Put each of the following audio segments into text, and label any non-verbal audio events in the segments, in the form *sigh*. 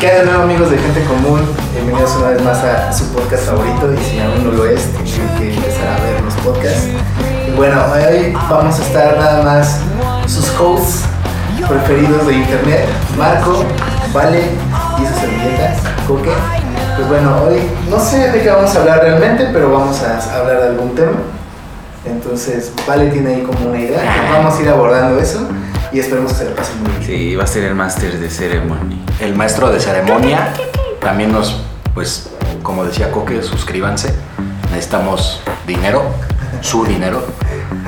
¿Qué hay de nuevo amigos de Gente Común? Bienvenidos una vez más a su podcast favorito y si aún no lo es, tienen que empezar a ver los podcasts. Y bueno, hoy vamos a estar nada más sus hosts preferidos de internet, Marco, Vale y sus servilletas, Coque. Pues bueno, hoy no sé de qué vamos a hablar realmente, pero vamos a hablar de algún tema. Entonces, Vale tiene ahí como una idea, vamos a ir abordando eso y esperemos que se lo pasen muy bien. Sí, va a ser el máster de ceremonia. El maestro de ceremonia también nos, pues, como decía Coque, suscríbanse. Necesitamos dinero, su dinero.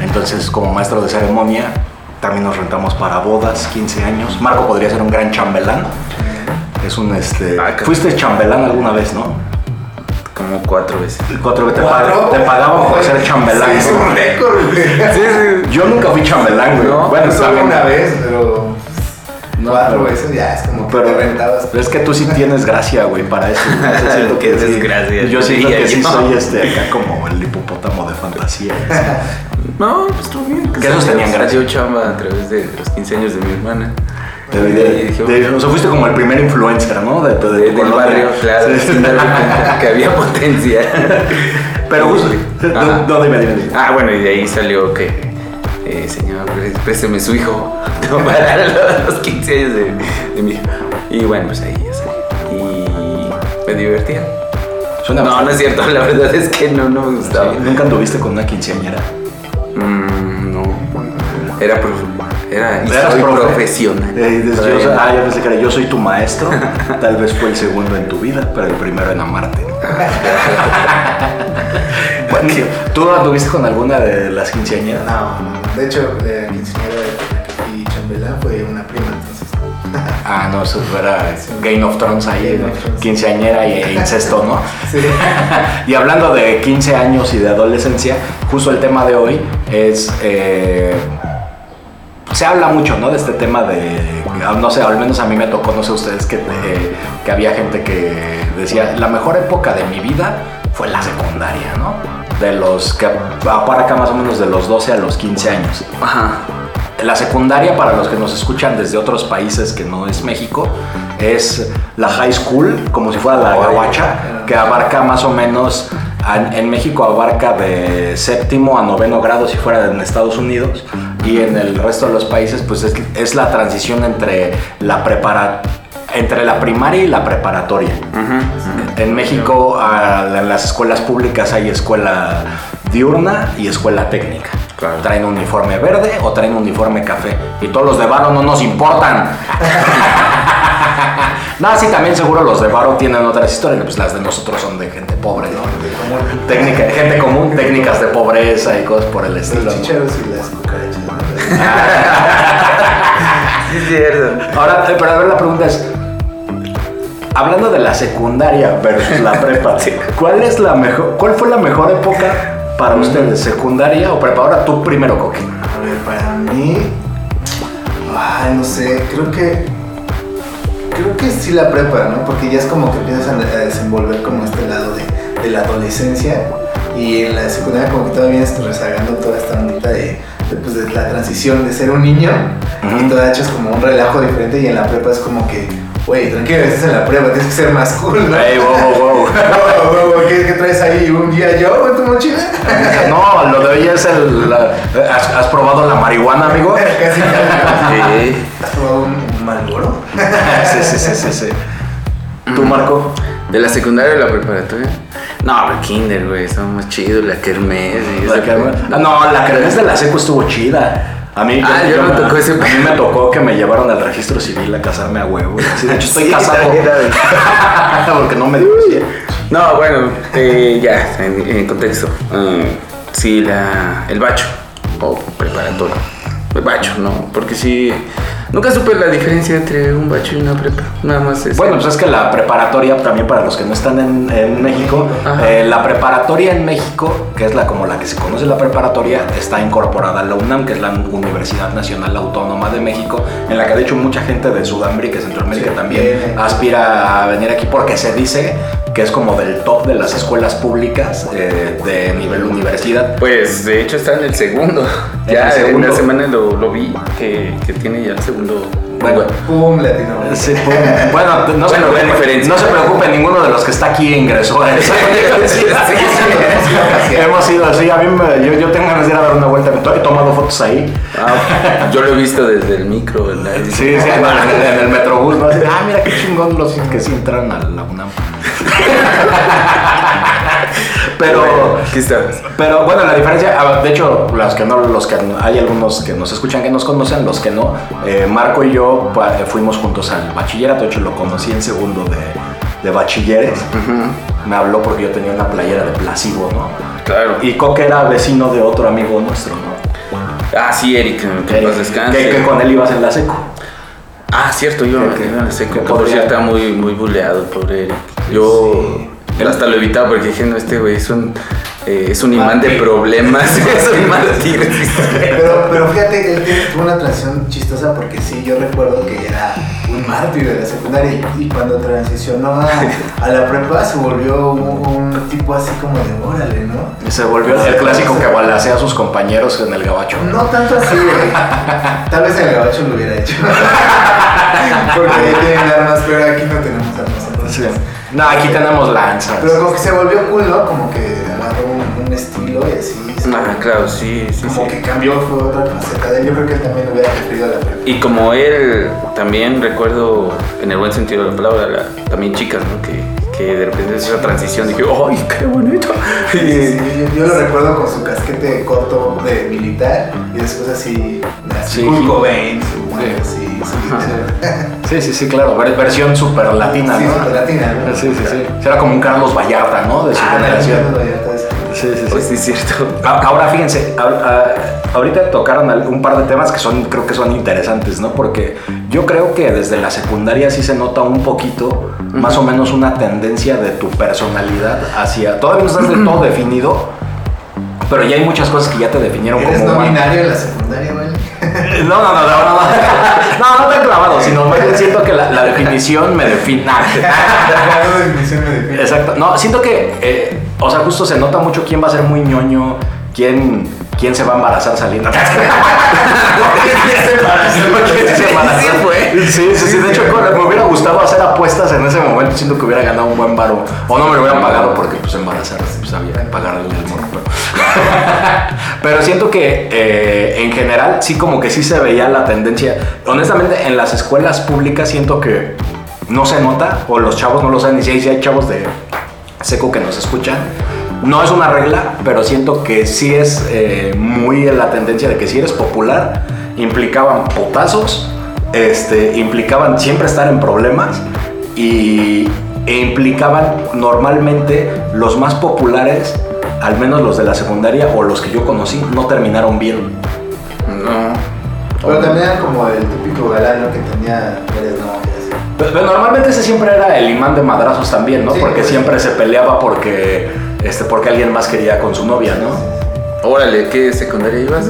Entonces, como maestro de ceremonia, también nos rentamos para bodas, 15 años. Marco podría ser un gran chambelán. Es un este. Ah, Fuiste chambelán alguna vez, ¿no? Como cuatro veces. Cuatro veces te, ¿Cuatro? pag- te pagaban por ser chambelán. Sí, es un récord, güey. Sí, sí. Yo nunca fui chambelán, güey. No, bueno, Solo también- una vez, pero No, cuatro pero- veces ya es como que Pero, te rentabas. pero es que tú sí tienes gracia, güey, para eso. *laughs* Yo siento que sí. desgracia, Yo siento que sí yo. soy este acá como el hipopótamo de fantasía. *laughs* No, pues estuvo bien. Que esos tenían gracia. salió chamba a través de los 15 años de mi hermana. De- de- de- o sea, fuiste como el primer influencer, ¿no? De, del barrio, claro, Sí. que había *laughs* potencia. Pero, Ajá. no, dime. Ah, bueno, y de ahí salió que, eh, señor, pré- présteme su hijo *laughs* para los- los 15 años de, mi hijo. Y bueno, pues ahí ya salí. Y me divertía. Suena No, no es cierto, la verdad es que no, no me gustaba. ¿Nunca anduviste con una quinceañera? Mm, no. Era, prof- era y ¿Eras soy profe? profesional. Eh, dices, yo soy- ah, yo pensé que era yo soy tu maestro. Tal vez fue el segundo en tu vida, pero el primero en amarte. *laughs* Bueno, ¿Tú anduviste con alguna de las quinceañeras? No, de hecho, la quinceañera fui chambelán fue una prima, entonces. Ah, no, eso era Game of Thrones ahí, Game of Thrones. quinceañera e *laughs* incesto, ¿no? Sí. *laughs* Y hablando de 15 años y de adolescencia, justo el tema de hoy es... eh, se habla mucho, ¿no? De este tema de... No sé, al menos a mí me tocó, no sé ustedes, que, eh, que había gente que decía, la mejor época de mi vida fue la secundaria, ¿no? De los que... Para acá más o menos de los 12 a los 15 años. Ajá. La secundaria, para los que nos escuchan desde otros países que no es México, es la high school, como si fuera la gabacha, que abarca más o menos, en, México abarca de séptimo a noveno grado si fuera en Estados Unidos, y en el resto de los países pues es, es la transición entre la prepara entre la primaria y la preparatoria. En México, en las escuelas públicas hay escuela diurna y escuela técnica. Claro. Traen uniforme verde o traen uniforme café. Y todos los de Varo no nos importan. *laughs* *laughs* no, sí, también seguro los de Varo tienen otras historias. Pues las de nosotros son de gente pobre, ¿no? Técnica, gente común, técnicas de pobreza y cosas por el estilo. Los chicheros y las cucarachas. *laughs* Sí, es cierto. Ahora, eh, pero a ver, la pregunta es, hablando de la secundaria versus la prepa, *laughs* ¿cuál es la mejor, cuál fue la mejor época para ustedes, secundaria o prepa? Ahora tú primero, Coque. A ver, para mí. Ay, no sé, creo que. Creo que sí la prepa, ¿no? Porque ya es como que empiezas a, desenvolver como este lado de, de la adolescencia. Y en la secundaria, como que todavía estás rezagando toda esta ondita de, de, pues, de la transición de ser un niño. Ujú. Y todavía echas como un relajo diferente. Y en la prepa es como que, güey, tranquilo, estás en la prepa, tienes que ser más cool, ¿no? Ey, wow, *laughs* wow, wow. Wow, wow, ¿Qué, qué traes ahí? ¿Un día yo en tu mochila? *laughs* No, lo de hoy es el... la- ¿has, has probado la marihuana, amigo? *laughs* Casi. Sí. ¿Has probado un, un Marlboro? *laughs* Sí, sí, sí, sí, sí. ¿Tú, Marco? ¿De la secundaria o la preparatoria? No, el kinder, güey, estaba más chido, la kermés y La pedo. Ah, no, la kermés de la secu estuvo chida. A mí, Ah, yo me tocó ese a mí me tocó que me llevaron al registro civil a casarme a huevo. De hecho, estoy *laughs* Sí, casado. *laughs* Porque no me divorcié. No, bueno, eh, ya, en, en contexto. Mm, sí, la, el bacho o preparatorio. El bacho, no, porque sí. Nunca supe la diferencia entre un bacho y una prepa. Nada más es. Bueno, pues es que la preparatoria, también para los que no están en, en México, eh, la preparatoria en México, que es la como la que se conoce la preparatoria, está incorporada a la UNAM, que es la Universidad Nacional Autónoma de México, en la que de hecho mucha gente de Sudamérica y Centroamérica Sí, también aspira a venir aquí porque se dice que es como del top de las escuelas públicas eh, de nivel universidad. Pues de hecho está en el segundo. En Ya el segundo. en la semana lo, lo vi que, que tiene ya el segundo Bueno, Pum, latino. Sí, pum. Bueno, no, se Bueno, ve preocupe, diferencia. no se preocupe, ninguno de los que está aquí ingresó a esa universidad. sí, sí. *laughs* Hemos ido así, a mí me- yo, yo tengo ganas de ir a dar una vuelta, he tomado fotos ahí. Ah, yo lo he visto desde el micro, ¿verdad? Sí, sí, en el, *laughs* en el metrobús, ¿no? Así de, ah, mira qué chingón los que sí entraron a la UNAM. *laughs* Pero, pero bueno, la diferencia, de hecho, los que no, los que hay algunos que nos escuchan que nos conocen, los que no, eh, Marco y yo pa- fuimos juntos al bachillerato, de hecho lo conocí en segundo de, de bachilleres. Me habló porque yo tenía una playera de Placebo, ¿no? Claro. Y Coque era vecino de otro amigo nuestro, ¿no? Ah, sí, Eric, que en paz descanse. Que, que con él ibas en la seco. Ah, cierto, yo Que- iba en seco. que Que por cierto está muy, muy buleado, pobre Eric. Yo Sí. Hasta lo evitaba porque dije, no, este güey es un, eh, es un imán de problemas, *laughs* es un mártir. *laughs* Pero, pero fíjate que él tuvo una transición chistosa porque sí, yo recuerdo que era un mártir de la secundaria y, y cuando transicionó a, a la prepa se volvió un, un tipo así como de órale, ¿no? Y se volvió el clásico que balacea a sus compañeros en el gabacho. No tanto así, güey. Tal vez en el gabacho lo hubiera hecho. *laughs* porque ahí tienen armas, pero aquí no tenemos armas. Entonces. No, aquí tenemos lanzas. Pero como que se volvió cool, ¿no? Como que agarró un, un estilo y así. Ah, claro, sí, sí, Como sí. que cambió, fue otra faceta de él. Yo creo que él también hubiera preferido la prepa. Y como él, también recuerdo, en el buen sentido de la palabra, la- también chicas, ¿no? Que, que de repente esa transición dije, ¡ay, qué bonito! Sí, sí, yo, yo lo recuerdo con su casquete corto de militar y después así, así Sí. Kurt Cobain, su, Sí. así, Sí, sí, sí, claro. ver- Versión super latina, Sí, ¿no? super latina, ¿no? Sí, sí, sí. Era como un Carlos Vallarta, ¿no? De su Ah, generación. Ricardo Vallarta, esa. Sí, sí, Pues sí. sí, es cierto. Ahora fíjense, ahorita tocaron un par de temas que son, creo que son interesantes, ¿no? Porque yo creo que desde la secundaria sí se nota un poquito, más o menos una tendencia de tu personalidad hacia, todavía no estás del todo *clears throat* definido, pero ya hay muchas cosas que ya te definieron ¿Eres como no humano. binario en la secundaria, güey? *laughs* No, no, no, no, no, no, no, no tan clavado, sino más bien siento que la, la definición me define. *laughs* La definición me define. Exacto. No, siento que, eh, o sea, justo se nota mucho quién va a ser muy ñoño, quién, quién se va a embarazar saliendo. *laughs* ¿Quién se embarazó? Sí fue. Sí, sí, sí. De hecho, me hubiera gustado hacer apuestas en ese momento, siento que hubiera ganado un buen varo. O no me lo hubieran pagado porque, pues, embarazarse, pues, había que pagarle el morro. Pero, *laughs* pero siento que, eh, en general, sí como que sí se veía la tendencia. Honestamente, en las escuelas públicas siento que no se nota, o los chavos no lo saben, y si hay chavos de seco que nos escuchan. No es una regla, pero siento que sí es eh, muy en la tendencia de que si eres popular, implicaban putazos, este, implicaban siempre estar en problemas y, e implicaban normalmente los más populares, al menos los de la secundaria o los que yo conocí, no terminaron bien. No. Pero también era como el típico galán, ¿no? Que tenía varias novias. Pero, pero normalmente ese siempre era el imán de madrazos también, ¿no? Sí, porque pues. siempre se peleaba porque, este, porque alguien más quería con su novia, ¿no? Órale, ¿qué secundaria ibas?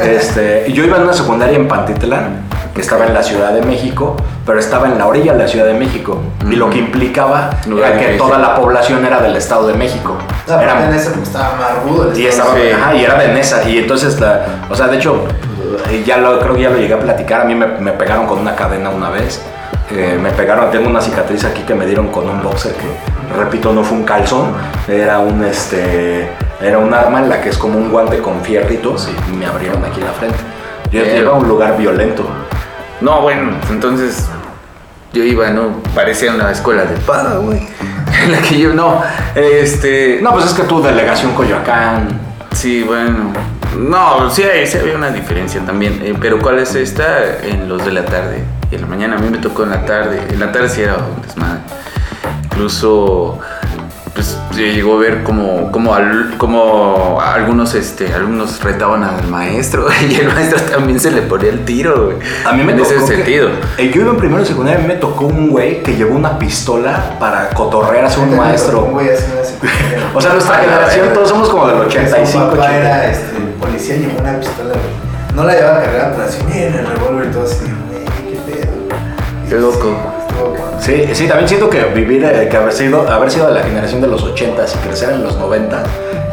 Este, y yo iba en una secundaria en Pantitlán, que estaba en la Ciudad de México, pero estaba en la orilla de la Ciudad de México. Y lo que implicaba Lugar era que toda la población era del Estado de México. No, pero Era- en ese pues, estaba más rudo. el y, estaba, Sí. ajá, y era de Nesa. Y entonces, la, o sea, de hecho, ya lo, creo que ya lo llegué a platicar. A mí me, me pegaron con una cadena una vez. Eh, me pegaron, tengo una cicatriz aquí que me dieron con un boxer que, repito, no fue un calzón. Era un, este, era un arma en la que es como un guante con fierritos y me abrieron aquí la frente. Yo iba a un lugar violento. No, bueno, entonces yo iba, ¿no? Parecía una escuela de paga, güey. *laughs* En la que yo no. Este. No, pues es que tú, delegación Coyoacán. Sí, bueno. No, sí, sí había una diferencia también. eh, pero ¿cuál es esta? En los de la tarde. Y en la mañana a mí me tocó en la tarde. En la tarde sí era un desmadre. Incluso, pues llegó a ver como, como, al- como algunos este, alumnos retaban al maestro. *laughs* Y el maestro también se le ponía el tiro, güey. A mí me En tocó ese que- sentido. eh, yo iba en primero y secundaria, a mí me tocó un güey que llevó una pistola para cotorrear a *laughs* un maestro. Un güey así. O sea, nuestra Ah, generación, todos somos como del Porque 85, Su papá 80. era este, policía y llevó una pistola, güey. No la llevaba cargada, pero así, miren el revólver y todo así, loco. sí. Sí, también siento que vivir, eh, que haber sido, haber sido de la generación de los 80 y crecer en los 90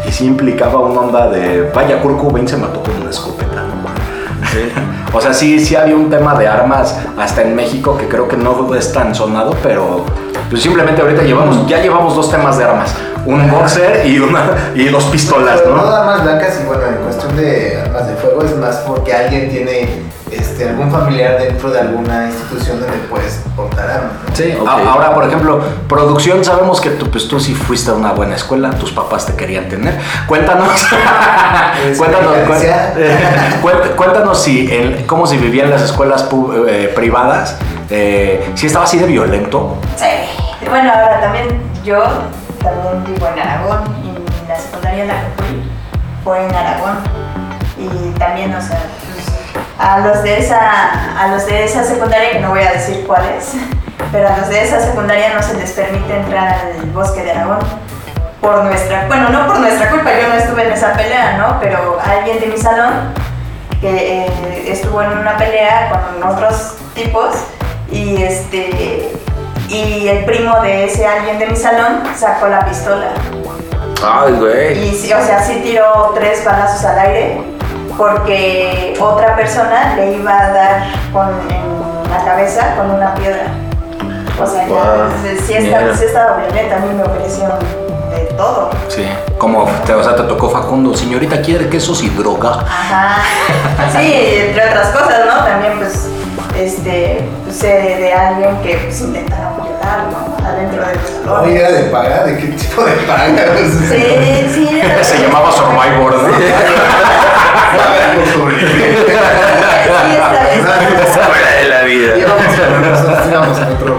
y sí implicaba una onda de, vaya, Kurt Cobain se mató con una escopeta. ¿no? *laughs* o sea, sí, sí había un tema de armas hasta en México que creo que no es tan sonado, pero pues simplemente ahorita llevamos, ya llevamos dos temas de armas. Un boxer y, una, y dos pistolas, Pero no ¿no? armas blancas y bueno, en cuestión de armas de fuego es más porque alguien tiene este, algún familiar dentro de alguna institución donde puedes portar armas. ¿no? Sí, Ok. a- ahora por ejemplo, producción, sabemos que tú, pues, tú sí fuiste a una buena escuela, tus papás te querían tener. Cuéntanos, *laughs* cuéntanos, *laughs* cuéntanos si en- cómo se vivía en las escuelas eh, privadas, eh, si estaba así de violento. Sí. Bueno, ahora también yo también vivo en Aragón y la secundaria en la que fui fue en Aragón y también, o sea, a los de esa a los de esa secundaria que no voy a decir cuál es, pero a los de esa secundaria no se les permite entrar al bosque de Aragón por nuestra, bueno, no por nuestra culpa, yo no estuve en esa pelea, ¿no? Pero alguien de mi salón que eh, estuvo en una pelea con otros tipos y este y el primo de ese alguien de mi salón sacó la pistola Ay, güey. y sí, o sea sí tiró tres balazos al aire porque otra persona le iba a dar con, en la cabeza con una piedra o sea ya, Guau, pues, sí, mierda. sí estaba violenta a mí me ofrecieron de todo Sí. Como te, o sea, te tocó Facundo, señorita, ¿quiere quesos y droga? Ajá. *laughs* Sí, entre otras cosas, ¿no? También, pues, este, sé de, de alguien que pues, intentaron violar, ¿no? Adentro del salón. Oye, ¿era de paga? ¿De qué tipo de paga? Sí, sí. *laughs* era- Se llamaba Survivor, ¿no? Sí. Fuera de la vida. Íbamos a nosotros íbamos a otro.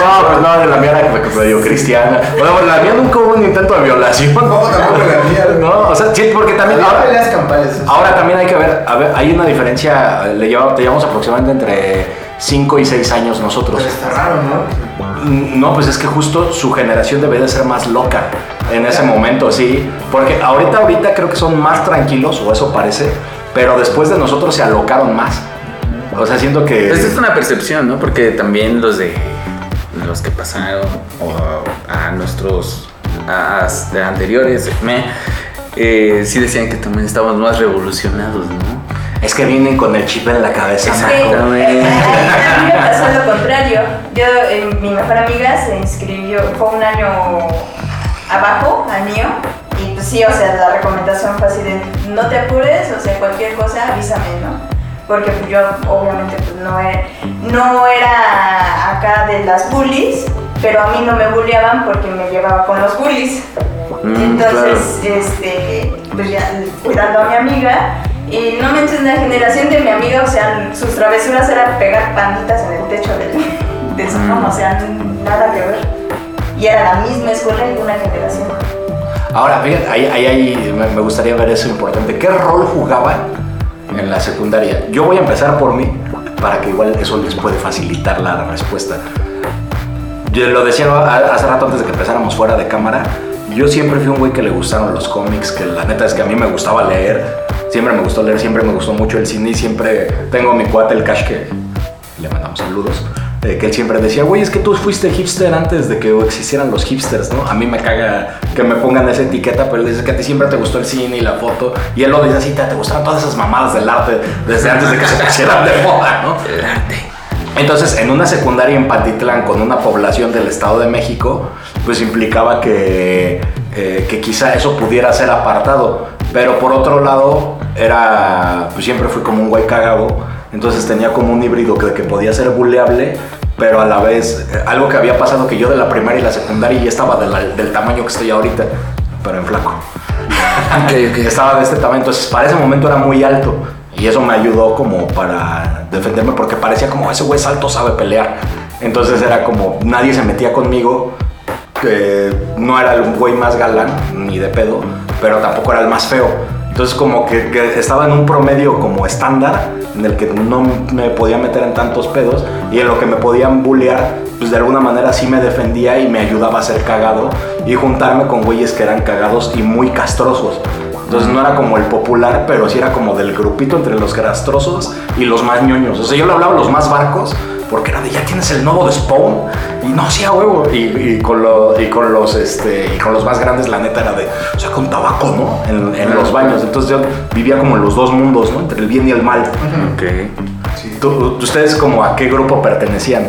No, pues no, la mía era medio cristiana. Bueno, pues, la mía nunca hubo un intento de violación. No, tampoco la mía. No, o sea, sí, porque también. Ahora- peleas campales. Ahora también hay que ver, a ver, hay una diferencia, le llevamos, te llevamos aproximadamente entre 5 y 6 años nosotros. Pero está raro, ¿no? No, pues es que justo su generación debe de ser más loca en ese momento, sí. Porque ahorita, ahorita creo que son más tranquilos, o eso parece, pero después de nosotros se alocaron más. O sea, siento que... Pues es una percepción, ¿no? Porque también los de los que pasaron o a nuestros a- a- de anteriores me eh, sí decían que también estábamos más revolucionados, ¿no? Es que vienen con el chip en la cabeza. Naco. Exactamente. a mí me *laughs* pasó lo contrario. Yo, eh, mi mejor amiga se inscribió, fue un año abajo al mío. Y pues sí, o sea, la recomendación fue así de no te apures, o sea, cualquier cosa avísame, ¿no? Porque pues, yo obviamente pues, no, era, no era acá de las bullies, pero a mí no me bulleaban porque me llevaba con los bullies. Mm, Entonces, este, pues ya cuidando a mi amiga. Y no manches, la generación de mi amiga, o sea, sus travesuras eran pegar panditas en el techo del, del salón, o sea, nada que ver. Y era la misma escuela y una generación. Ahora, fíjate, ahí, ahí, ahí me, me gustaría ver eso importante. ¿Qué rol jugaban en la secundaria? Yo voy a empezar por mí, para que igual eso les puede facilitar la respuesta. Yo lo decía hace rato antes de que empezáramos fuera de cámara. Yo siempre fui un güey que le gustaron los cómics, que la neta es que a mí me gustaba leer. Siempre me gustó leer, siempre me gustó mucho el cine y siempre tengo a mi cuate el Cash que le mandamos saludos. eh, que él siempre decía, güey, es que tú fuiste hipster antes de que existieran los hipsters, ¿no? A mí me caga que me pongan esa etiqueta, pero él dice que a ti siempre te gustó el cine y la foto. Y él lo dice así, te, gustaban todas esas mamadas del arte desde antes de que se pusieran de moda, ¿no? El arte. Entonces, en una secundaria en Pantitlán con una población del Estado de México, pues implicaba que, eh, que quizá eso pudiera ser apartado. Pero por otro lado, era, pues siempre fui como un güey cagado. Entonces tenía como un híbrido que, que podía ser buleable, pero a la vez, eh, algo que había pasado que yo de la primaria y la secundaria ya estaba de la- del tamaño que estoy ahorita, pero en flaco. *laughs* Ok, ok. Estaba de este tamaño, entonces para ese momento era muy alto. Y eso me ayudó como para defenderme porque parecía como ese güey es alto, sabe pelear. Entonces era como nadie se metía conmigo, que no era el güey más galán, ni de pedo, pero tampoco era el más feo. Entonces como que, estaba en un promedio como estándar en el que no me podía meter en tantos pedos y en lo que me podían bullear, pues de alguna manera sí me defendía y me ayudaba a ser cagado y juntarme con güeyes que eran cagados y muy castrosos. Entonces no era como el popular, pero sí era como del grupito entre los grastrosos y los más ñoños. O sea, yo le hablaba a los más barcos porque era de ya tienes el nuevo de Spawn y no sí a huevo. Y, y con lo- y con los este y con los más grandes la neta era de o sea con tabaco no en, en los baños. entonces yo vivía como en los dos mundos no entre el bien y el mal. Ok. Sí. ¿Tú- ustedes como a qué grupo pertenecían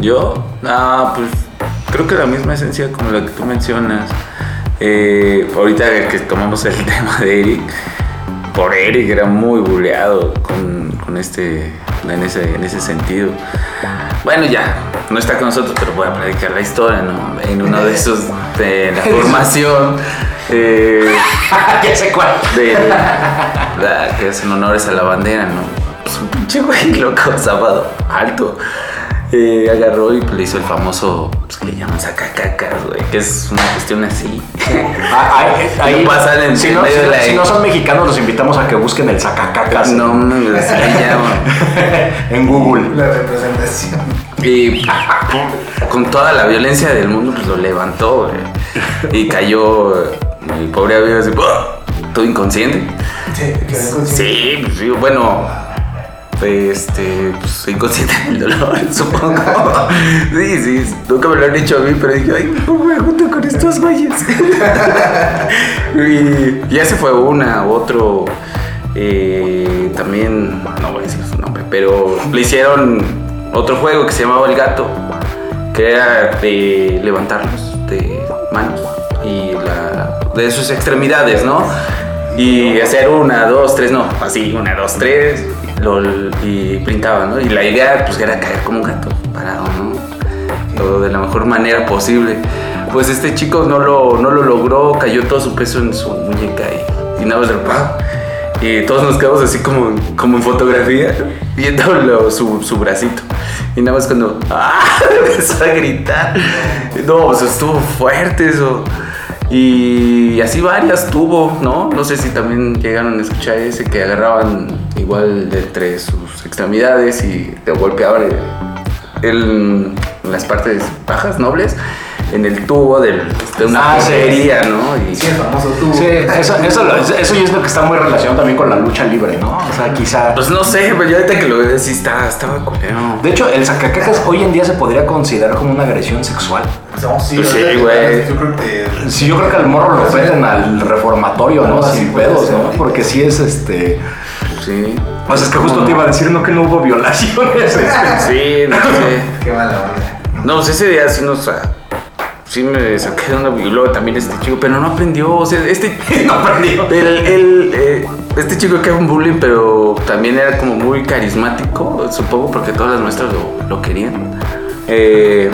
Yo, ah, pues creo que la misma esencia como la que tú mencionas. Eh, ahorita que tomamos el *laughs* tema de Eric, por Eric era muy buleado con, con este, en ese, en ese sentido. Bueno, ya, no está con nosotros, pero voy a predicar la historia, ¿no? En uno de *laughs* esos de la formación. eh, *laughs* ya sé cuál de la, que hacen honores a la bandera, ¿no? Pues un pinche güey loco, sábado, alto. Eh, agarró y le hizo el famoso, pues que le llaman sacacacas, güey, que es una cuestión así. *laughs* Ah, ahí, ahí- Lo pasan en si, no, medio si de no- la- si no son mexicanos los invitamos a que busquen el sacacacas no, no, así le llaman. en Google La representación. Y con toda la violencia del mundo, pues lo levantó, güey. Y cayó, mi pobre amigo, así, ¡buah! todo inconsciente. Sí, quedó inconsciente. Sí, pues, sí, bueno, este, pues inconsciente *laughs* del dolor, *laughs* supongo. Sí, sí, nunca me lo han dicho a mí, pero dije, ay, ¿cómo me junto con estos güeyes? *laughs* y ya se fue una, otro, eh, también, no voy a decir su nombre, pero le hicieron otro juego que se llamaba El Gato, que era de levantarlos de manos y la, de sus extremidades, ¿no? Y hacer una, dos, tres, no, así, una, dos, tres, y printaba, ¿no? Y la idea, pues, era caer como un gato parado, ¿no? Todo de la mejor manera posible. Pues este chico no lo, no lo logró, cayó todo su peso en su muñeca y, nada más de ¡pam! Y todos nos quedamos así como, como en fotografía, viendo su, su bracito. Y nada más cuando *laughs* ¡ah! *laughs* empezó a gritar. No, pues estuvo fuerte eso. Y así varias tuvo, ¿no? No sé si también llegaron a escuchar ese que agarraban igual de entre sus extremidades y te golpeaban el- el- las partes bajas, nobles, en el tubo del- de una Ah, sí. ¿no? Y, Sí, el famoso tubo. Sí, eso, eso, lo- eso ya es lo que está muy relacionado también con la lucha libre, ¿no? O sea, quizá... Pues no sé, pero yo ahorita que lo veo, sí está, estaba culero. De hecho, el sacacacas hoy en día se podría considerar como una agresión sexual. No, sí, Pues sí, güey. Yo creo que. Sí, yo creo que al morro lo meten al reformatorio, ¿no? Sin pedos, ser, ¿no? Porque sí es este... Sí. Pues es que justo te iba a decir, ¿no? Que no hubo violaciones. Sí, no sé. Qué mala onda. No, pues ese día sí nos. ah, Sí me saqué de una. Y luego también este chico, pero no aprendió. O sea, este. *laughs* no *laughs* aprendió. El, el, eh, este chico que era un bullying, pero también era como muy carismático, supongo, porque todas las maestras lo, lo querían. Eh,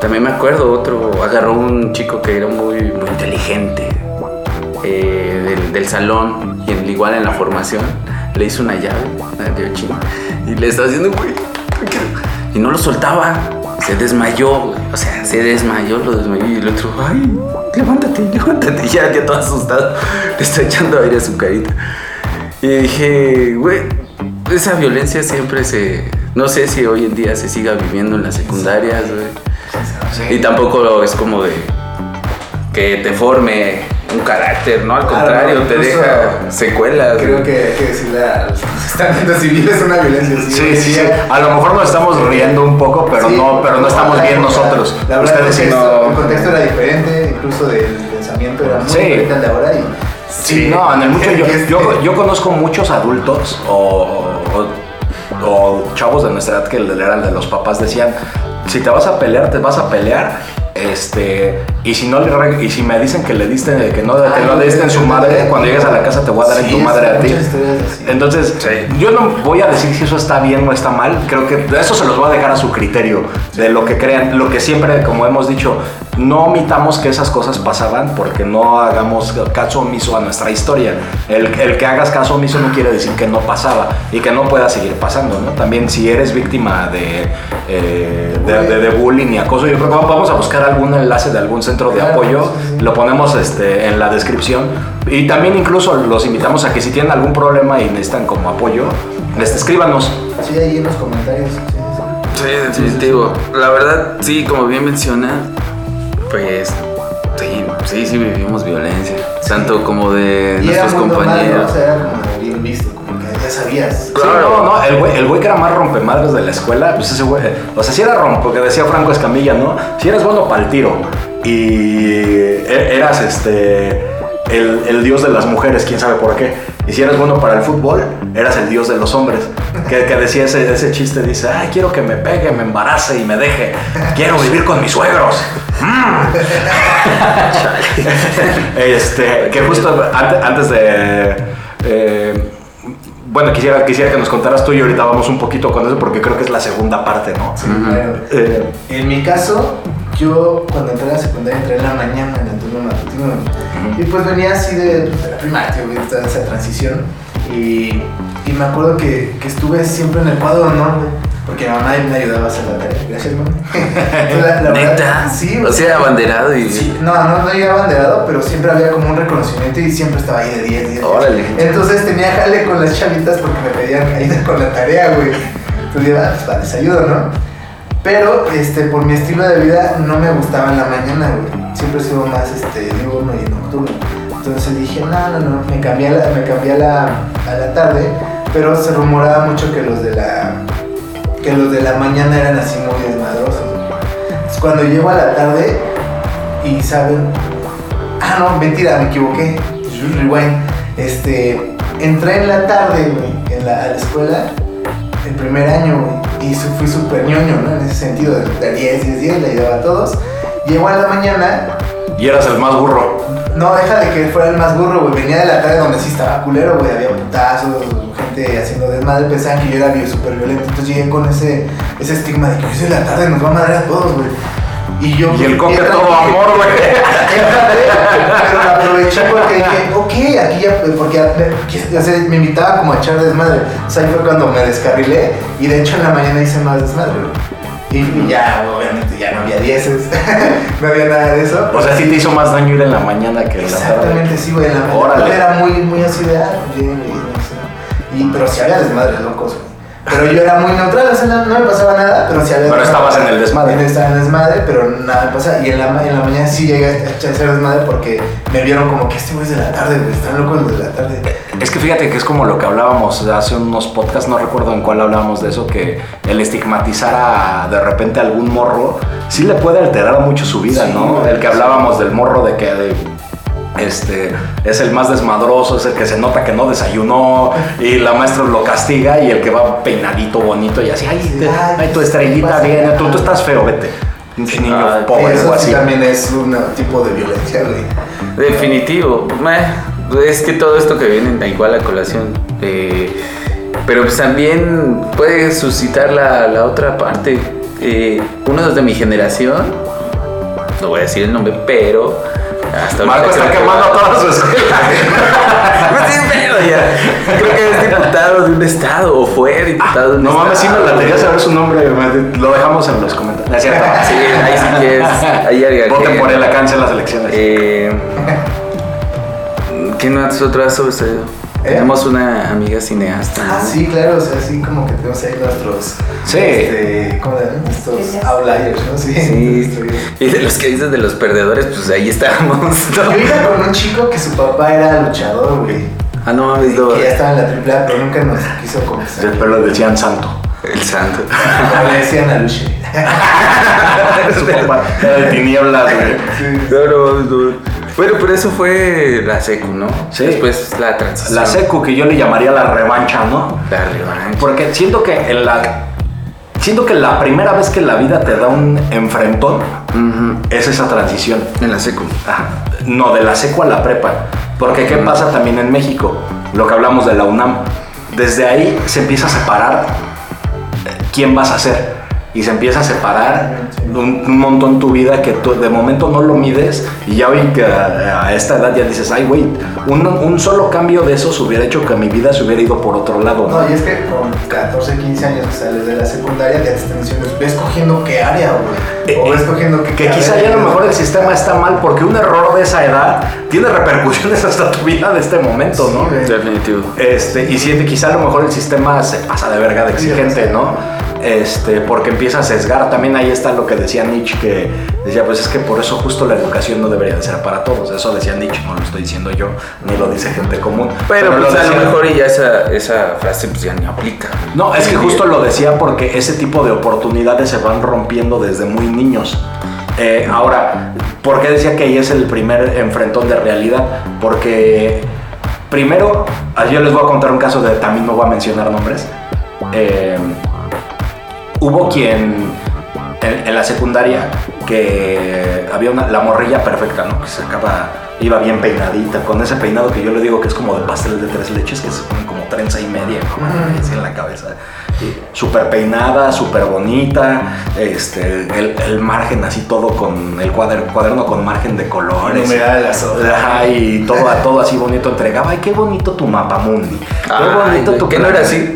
también me acuerdo, otro agarró un chico que era muy, muy inteligente eh, del, del salón y en- igual en la formación le hizo una llave de ochín y le estaba haciendo, güey, me quiero-". y no lo soltaba. Se desmayó, güey. O sea, se desmayó, lo desmayó. Y el otro, ay, levántate, levántate. *laughs* Ya, ya todo asustado. Le está echando aire a su carita. Y dije, güey, esa violencia siempre se. No sé si hoy en día se siga viviendo en las secundarias, güey. Y tampoco es como de que te forme un carácter, ¿no? Al Claro, contrario, te deja secuelas. Creo que hay que decirle a los *laughs* que están viendo si vives una violencia. Sí, sí, sí. A lo mejor nos estamos riendo un poco, pero Sí, no, pero no estamos bien nosotros. La verdad Ustedes es sí que no. el contexto era diferente, incluso del pensamiento era muy Sí. diferente al de ahora. Y, Sí, no, en el mucho *laughs* yo, Este, yo, yo conozco muchos adultos o, o- o chavos de nuestra edad que eran de los papás decían, si te vas a pelear, te vas a pelear, este, y si no le y si me dicen que le diste que no que Ay, no le diste en su madre, cuando llegues a la casa te voy a dar en tu madre a ti. Entonces, Sí. yo no voy a decir si eso está bien o está mal, creo que eso se los voy a dejar a su criterio, de lo que crean, lo que siempre, como hemos dicho, no omitamos que esas cosas pasaban porque no hagamos caso omiso a nuestra historia. El, el que hagas caso omiso no quiere decir que no pasaba y que no pueda seguir pasando, ¿no? También si eres víctima de, eh, de, de- de bullying y acoso, yo creo que vamos a buscar algún enlace de algún centro de Claro, apoyo, lo ponemos este, en la descripción y también incluso los invitamos a que si tienen algún problema y necesitan como apoyo, este, escríbanos. Sí, ahí en los comentarios. sí, sí, sí. Sí, definitivo. La verdad, sí, como bien mencionas, pues sí, Sí, sí vivimos violencia. Tanto como de Y nuestros compañeros. O sea, era como bien visto, como que ya sabías. Sí, no, no, el güey, el güey que era más rompemadres de la escuela, pues ese güey, o sea, si era rompe, porque decía Franco Escamilla, ¿no? Si eras bueno para el tiro y e- eras este el, el dios de las mujeres, quién sabe por qué. Y si eras bueno para el fútbol, eras el dios de los hombres. Que, que decía ese, ese chiste, dice, ay, quiero que me pegue, me embarace y me deje. Quiero vivir con mis suegros. Mm. *laughs* este, que justo ante- antes de... eh, bueno, quisiera, quisiera que nos contaras tú y ahorita vamos un poquito con eso porque creo que es la segunda parte, ¿no? Sí, claro. Eh, En mi caso, yo cuando entré a la secundaria entré en la mañana en el turno matutino y pues venía así de, de la primaria, toda esa transición y, y me acuerdo que, que estuve siempre en el cuadro de honor, porque mi mamá me ayudaba a hacer la tarea. Gracias, mamá. La- la verdad, ¿Neta? Sí, O sea, abanderado y... Sí, no, no, no llegaba abanderado, pero siempre había como un reconocimiento y siempre estaba ahí de 10, 10. 10. Órale. Entonces tenía jale con las chavitas porque me pedían ayuda con la tarea, güey. Entonces yo, ah, pues ayudo, ¿no? Pero este, por mi estilo de vida no me gustaba en la mañana, güey. Siempre he sido más este, diurno y nocturno. Entonces dije, no, no, no, me cambié, a la, me cambié a, la, a la tarde, pero se rumoraba mucho que los de la, que los de la mañana eran así muy desmadrosos. Entonces cuando llego a la tarde y saben, ah, no, mentira, me equivoqué. Rewind. Este, entré en la tarde, güey, en la, a la escuela, el primer año, güey, y fui súper ñoño, ¿no? En ese sentido, de, de 10, 10, 10, le ayudaba a todos. Llego a la mañana, y eras el más burro. no, deja de que fuera el más burro, güey. Venía de la tarde donde sí estaba culero, güey. Había putazos, gente haciendo desmadre. Pensaban que yo era súper violento. Entonces llegué con ese, ese estigma de que hoy es la tarde, nos va a madrear a todos, güey. Y yo. Y el coque todo amor, güey. *laughs* Pero lo aproveché porque dije, ok, aquí ya, porque me, o sea, me invitaba como a echar desmadre. O sea, ahí fue cuando me descarrilé y de hecho en la mañana hice más desmadre, güey. Y, y ya, obviamente, ya no había dieces, *laughs* no había nada de eso. O sea, sí te hizo más daño ir en la mañana que en la tarde. Exactamente, sí, güey. En la mañana era muy, muy así de, ah, bien, bien. Y, pero sí había desmadres locos. Pero yo era muy neutral, o sea, no, no me pasaba nada, pero sí había. Pero estabas en el desmadre. En- Estaba en el desmadre, pero nada me pasaba. Y en la, en la mañana sí llegué a echar desmadre porque me vieron como que este güey es de la tarde, güey. Están locos los de la tarde. Es que fíjate que es como lo que hablábamos hace unos podcasts, no recuerdo en cuál hablábamos de eso, que el estigmatizar a de repente a algún morro sí le puede alterar mucho su vida, Sí, ¿no? El que hablábamos del morro de que de- este, es el más desmadroso, es el que se nota que no desayunó y la maestra lo castiga y el que va peinadito, bonito y así, ay, te- ay, tu estrellita viene, tú, tú estás feo, vete. Un niño Ay, pobre Eso o sí así. también es un tipo de violencia, güey. Definitivo. Es que todo esto que viene da igual a colación. eh, pero pues también puede suscitar la, la otra parte. Eh, uno de mi generación, no voy a decir el nombre, pero hasta Marco está quemando a toda su *laughs* escuela. Pues ya. Creo que es diputado de un estado o fue diputado de un No estado. mames, sí me latería saber su nombre. Lo dejamos en los comentarios. ¿No? Sí, ahí sí que es. Ahí hay Voten por él acá en las elecciones. Eh, ¿Qué nosotros has sucedido? ¿Eh? Tenemos una amiga cineasta. Ah, ¿no? sí, claro, o sea, así como que tenemos ahí nuestros. Sí. Este, ¿Cómo le Estrellas. outliers, ¿no? Sí. Sí. Y de los que dices de los perdedores, pues ahí estábamos. ¿no? Yo iba con un chico que su papá era luchador, güey. Ah, no mames, no. Que ya estaba en la AAA, pero nunca nos quiso confesar. Pero le decían santo. El santo. Pero le decían a Luche. *laughs* Su papá era de tinieblas, güey. No, no mames, no. Bueno, pero eso fue la secu, ¿no? Sí. Después la transición. La secu que yo le llamaría la revancha, ¿no? La revancha. Porque siento que en la. Siento que la primera vez que la vida te da un enfrentón es esa transición. En la secu. Ajá. No, de la secu a la prepa. Porque ¿qué pasa también en México? Lo que hablamos de la UNAM. Desde ahí se empieza a separar eh, quién vas a ser. Y se empieza a separar un, un montón tu vida que tú de momento no lo mides y ya hoy que a, a esta edad ya dices, ay güey, un, un solo cambio de esos hubiera hecho que mi vida se hubiera ido por otro lado. ¿no? No, y es que con 14, 15 años que sales de la secundaria, ya te están diciendo, ves cogiendo qué área, güey. O ves cogiendo qué Que quizá ya a lo mejor el sistema está mal porque un error de esa edad tiene repercusiones *laughs* hasta tu vida de este momento, ¿no? Sí, güey. Definitivo. Este, y siente, quizá a lo mejor el sistema se pasa de verga de exigente, ¿no? Este, porque empieza a sesgar. También ahí está lo que decía Nietzsche, que decía, pues es que por eso justo la educación no debería de ser para todos. Eso decía Nietzsche, no lo estoy diciendo yo, ni lo dice gente común. Pero, pues, a lo mejor ya esa, esa frase pues ya ni aplica. No, es que justo lo decía porque ese tipo de oportunidades se van rompiendo desde muy niños. Eh, ahora, ¿por qué decía que ahí es el primer enfrentón de realidad? Porque primero, yo les voy a contar un caso de, también no voy a mencionar nombres. Eh, hubo quien en, en la secundaria que había una, la morrilla perfecta, ¿no? Que sacaba, iba bien peinadita, con ese peinado que yo le digo que es como de pastel de tres leches, que se ponen como trenza y media, como *laughs* así en la cabeza. Súper peinada, súper bonita, este, el, el margen así todo con el cuaderno, cuaderno con margen de colores. Y todo, todo así bonito entregaba. Ay, qué bonito tu mapa mundi. Qué bonito tu que no era así.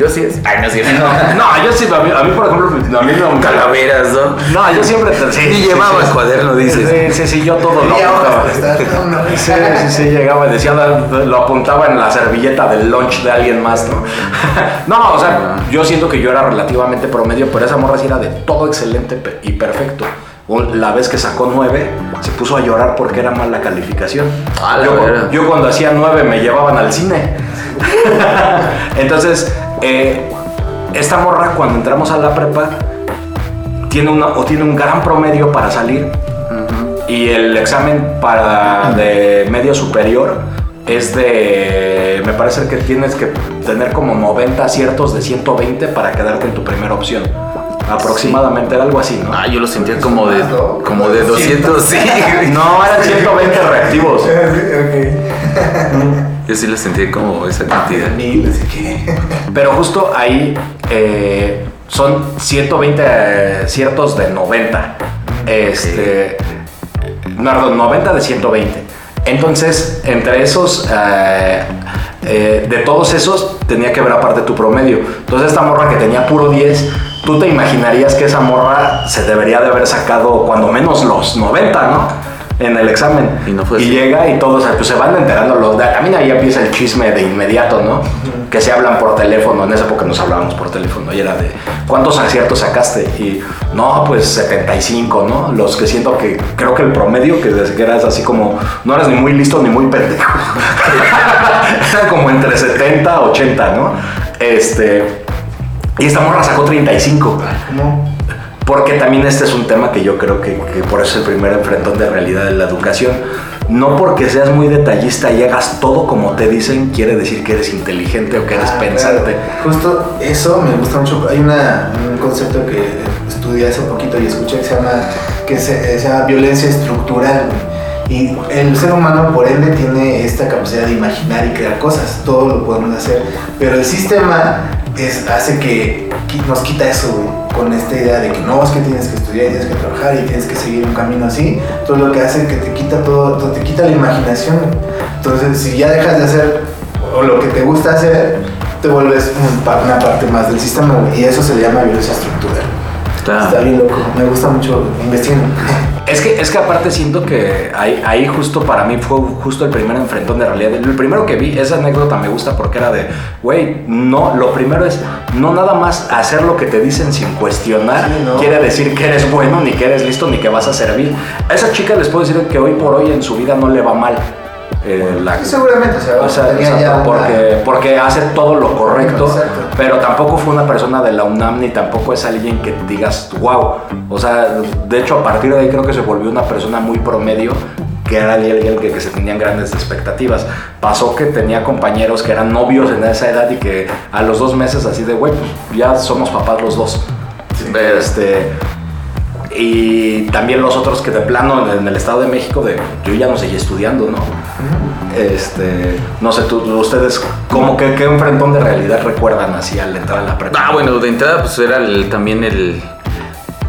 Yo sí es. Ay, no es cierto. No, yo sí, a mí, a mí, por ejemplo, a mí no *laughs* Calaveras, ¿no? No, yo siempre sí, sí, llevaba sí. el cuaderno, dices. Sí, sí, sí, yo todo lo apuntaba. Sí, sí, sí, llegaba y decía, lo apuntaba en la servilleta del lunch de alguien más, ¿no? *laughs* No, o sea, yo siento que yo era relativamente promedio, pero esa morra sí era de todo excelente y perfecto. La vez que sacó nueve, se puso a llorar porque era mala calificación. Ah, la yo, yo cuando hacía nueve me llevaban al cine. *laughs* Entonces, eh, esta morra cuando entramos a la prepa tiene, una, o tiene un gran promedio para salir y el examen para de medio superior es de, me parece que tienes que tener como 90 aciertos de 120 para quedarte en tu primera opción. Aproximadamente era algo así, ¿no? Ah, yo lo sentía como de, como de 200, sí. *laughs* No, eran 120 reactivos. *laughs* ok. Yo sí lo sentía como esa cantidad. Mil, así que. Pero justo ahí eh, son 120 ciertos de 90. Este. Perdón, 90 de 120. Entonces, entre esos, eh, eh, de todos esos, tenía que ver aparte tu promedio. Entonces, esta morra que tenía puro 10, tú te imaginarías que esa morra se debería de haber sacado cuando menos los 90, ¿no? En el examen. Y no fue así. llega y todos pues, se van enterando. Los, también ahí empieza el chisme de inmediato, ¿no? Que se hablan por teléfono. En esa época nos hablábamos por teléfono. Y era de, ¿cuántos aciertos sacaste? Y no, pues 75, ¿no? Los que siento que creo que el promedio, que desde que eras así como, no eras ni muy listo ni muy pendejo. *laughs* Eran como entre 70, 80, ¿no? Este. Y esta morra sacó 35. ¿Cómo? Porque también este es un tema que yo creo que, que por eso es el primer enfrentón de realidad de la educación. No porque seas muy detallista y hagas todo como te dicen, quiere decir que eres inteligente o que eres Ah, pensante. claro. Justo eso me gusta mucho. Hay una, un concepto que estudié hace poquito y escuché que se llama, que se, se llama violencia estructural. Y el ser humano, por ende, tiene esta capacidad de imaginar y crear cosas. Todo lo podemos hacer. Pero el sistema es, hace que nos quita eso, güey. Con esta idea de que no, es que tienes que estudiar y tienes que trabajar y tienes que seguir un camino así. Todo lo que hace que te quita todo, te quita la imaginación. Entonces, si ya dejas de hacer o lo que te gusta hacer, te vuelves una parte más del sistema güey, y eso se le llama violencia estructural. Está, Está bien loco, me gusta mucho, investiguen. Es que, es que aparte siento que ahí, ahí justo para mí fue justo el primer enfrentón de realidad. El primero que vi, esa anécdota me gusta porque era de, güey, no, lo primero es no nada más hacer lo que te dicen sin cuestionar, Sí, no. quiere decir que eres bueno, ni que eres listo, ni que vas a servir. A esa chica les puedo decir que hoy por hoy en su vida no le va mal. Eh, la- Sí, seguramente, o sea, o sea, tenía exacto, ya una- porque, porque hace todo lo correcto, Exacto. pero tampoco fue una persona de la UNAM ni tampoco es alguien que digas, wow. O sea, de hecho a partir de ahí creo que se volvió una persona muy promedio que era alguien que, que se tenían grandes expectativas. Pasó que tenía compañeros que eran novios en esa edad y que a los dos meses así de, güey, pues ya somos papás los dos. Pero- Este, y también los otros que de plano en el Estado de México, de yo ya no seguí estudiando, ¿no? Este, no sé, tú, ustedes, ¿cómo que qué enfrentón de realidad recuerdan así al entrar a la prepa? Ah, bueno, de entrada pues era el- también el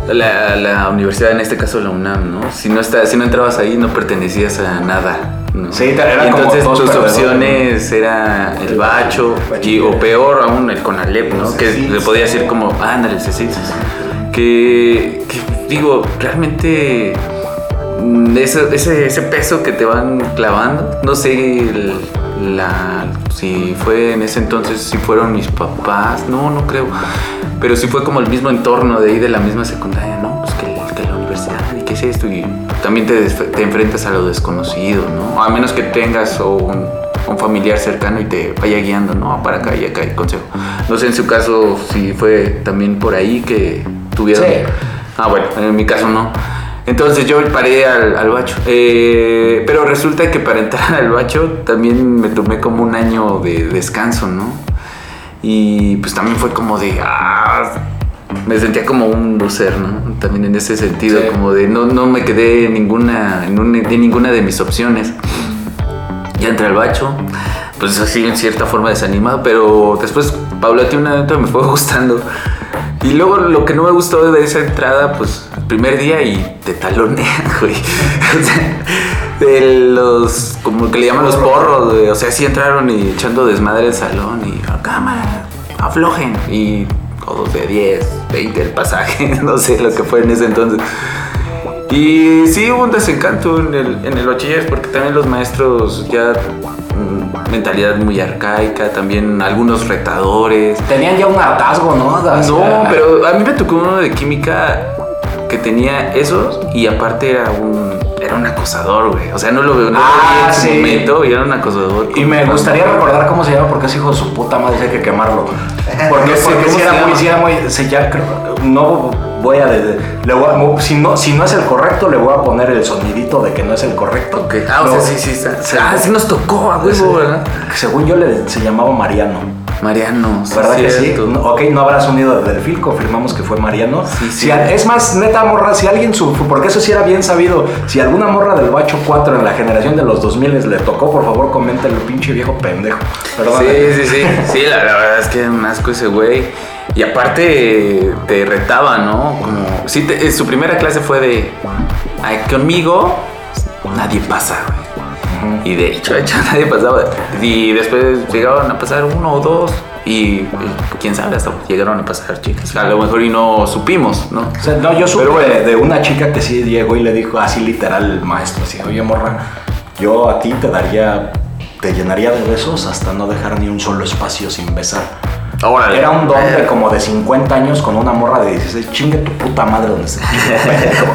la, la universidad, en este caso la UNAM, ¿no? Si no está, si no entrabas ahí no pertenecías a nada. ¿no? Sí, como entonces tus opciones era el bacho y, o peor aún el CONALEP, ¿no? Sí, Que sí, le sí. podía decir como, ándale, sí, sí, sí. Que, digo, realmente mm, ese, ese, peso que te van clavando, no sé el- la, si fue en ese entonces, si fueron mis papás, no, no creo. pero sí fue como el mismo entorno de ahí de la misma secundaria, ¿no? Pues que, la universidad y qué es esto y también te, te enfrentas a lo desconocido, ¿no? A menos que tengas o un, un familiar cercano y te vaya guiando, ¿no? Para acá y acá y consejo. No sé en su caso si fue también por ahí que tuvieron... Sí. Ah, bueno, en mi caso no. Entonces yo paré al, al bacho. Eh, pero resulta que para entrar *laughs* al bacho también me tomé como un año de descanso, ¿no? Y pues también fue como de... ah, me sentía como un loser, ¿no? También en ese sentido, Sí. como de no, no me quedé en ninguna, en, un- en ninguna de mis opciones. Ya entré al bacho, pues así en cierta forma desanimado, pero después paulatinamente me fue *laughs* gustando. Y luego lo que no me gustó de esa entrada, pues el primer día y te talonean, *laughs* güey. O sea, de los, como que le llaman los porros, güey. O sea, sí entraron y echando desmadre el salón y "Ah, cámara, aflojen. Y todos de 10, 20 el pasaje, *laughs* no sé lo que fue en ese entonces. Y sí hubo un desencanto en el, en el bachiller porque también los maestros ya mm, mentalidad muy arcaica, también algunos retadores. Tenían ya un hartazgo, ¿no? No, *laughs* pero a mí me tocó uno de química que tenía esos y aparte era un era un acosador, güey. O sea, no lo veo, no lo Ah, en su sí. momento y era un acosador. Y me gustaría recordar cómo se llama porque ese hijo de su puta madre hay que quemarlo. *laughs* Porque, No sé porque era muy, si era muy, si ya creo, no voy a, le voy a- si no, si no es el correcto le voy a poner el sonidito de que no es el correcto. Ok. Ah, o No, sea, sí, sí está. Ah, sí nos tocó a huevo. ¿verdad? Según yo le, se llamaba Mariano. Mariano, sí, ¿Verdad que sí? No, ok, no habrá sonido del delfín, confirmamos que fue Mariano. Sí, sí. Si a- es más, neta morra, si alguien su, porque eso sí era bien sabido, si alguna morra del Bacho 4 en la generación de los 2000 le tocó, por favor coméntenlo, pinche viejo pendejo. Perdón. Sí, sí, sí. Sí, la, la verdad es que un asco ese güey. Y aparte te retaba, ¿no? Como. Sí, te- eh, su primera clase fue de. "Ay, conmigo nadie pasa, güey. Y de hecho, *laughs* de hecho, nadie pasaba. Y después llegaron a pasar uno o dos. Y eh, quién sabe, hasta llegaron a pasar chicas. A lo mejor y no supimos, ¿no? O sea, no, yo supe Pero bueno. de, de una chica que sí llegó y le dijo así literal el maestro, así, oye morra, yo a ti te daría, te llenaría de besos hasta no dejar ni un solo espacio sin besar. Órale. Era un don de como de 50 años con una morra de 16, chingue tu puta madre donde *laughs* pendejo".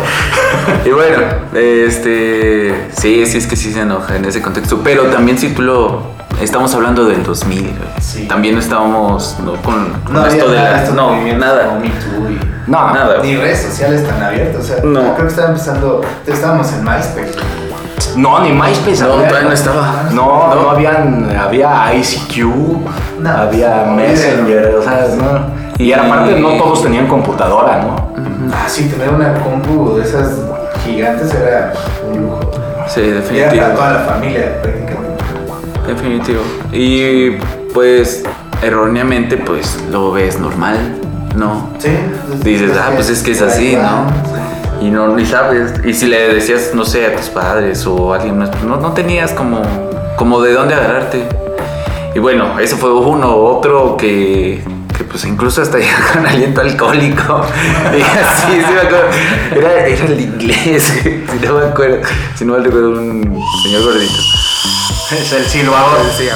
Y bueno, este. Sí, sí, es que sí se enoja en ese contexto. Pero también, si tú lo. Estamos hablando del 2000, güey. Sí. También estábamos ¿no? con, con No esto había de nada la. No, nada. como Me Too y- No, Nada. Ni redes sociales tan abiertas. O sea, No. creo que estaba empezando. Estábamos en MySpace. No, ni MySpace. No, todavía no estaba. No, no, No. habían, había ICQ, No. había Messenger, o sea, no. Y era Y- aparte no todos tenían computadora, ¿no? Ah, sí, tener una compu de esas gigantes era un lujo. Sí, Y era definitivo. para toda la familia prácticamente. Definitivo. Y pues, erróneamente, pues lo ves normal, ¿no? Sí. Dices, ah, pues es que es así, ¿no? Y no ni sabes. Y si le decías, no sé, a tus padres o a alguien más, pues no, no tenías como, como de dónde agarrarte. Y bueno, eso fue uno. Otro que, que pues incluso hasta *laughs* llegó con aliento alcohólico. Y así, sí me acuerdo. Era, era el inglés, si no me acuerdo. Si no me recuerdo, un señor gordito. Es el silbador. Sí,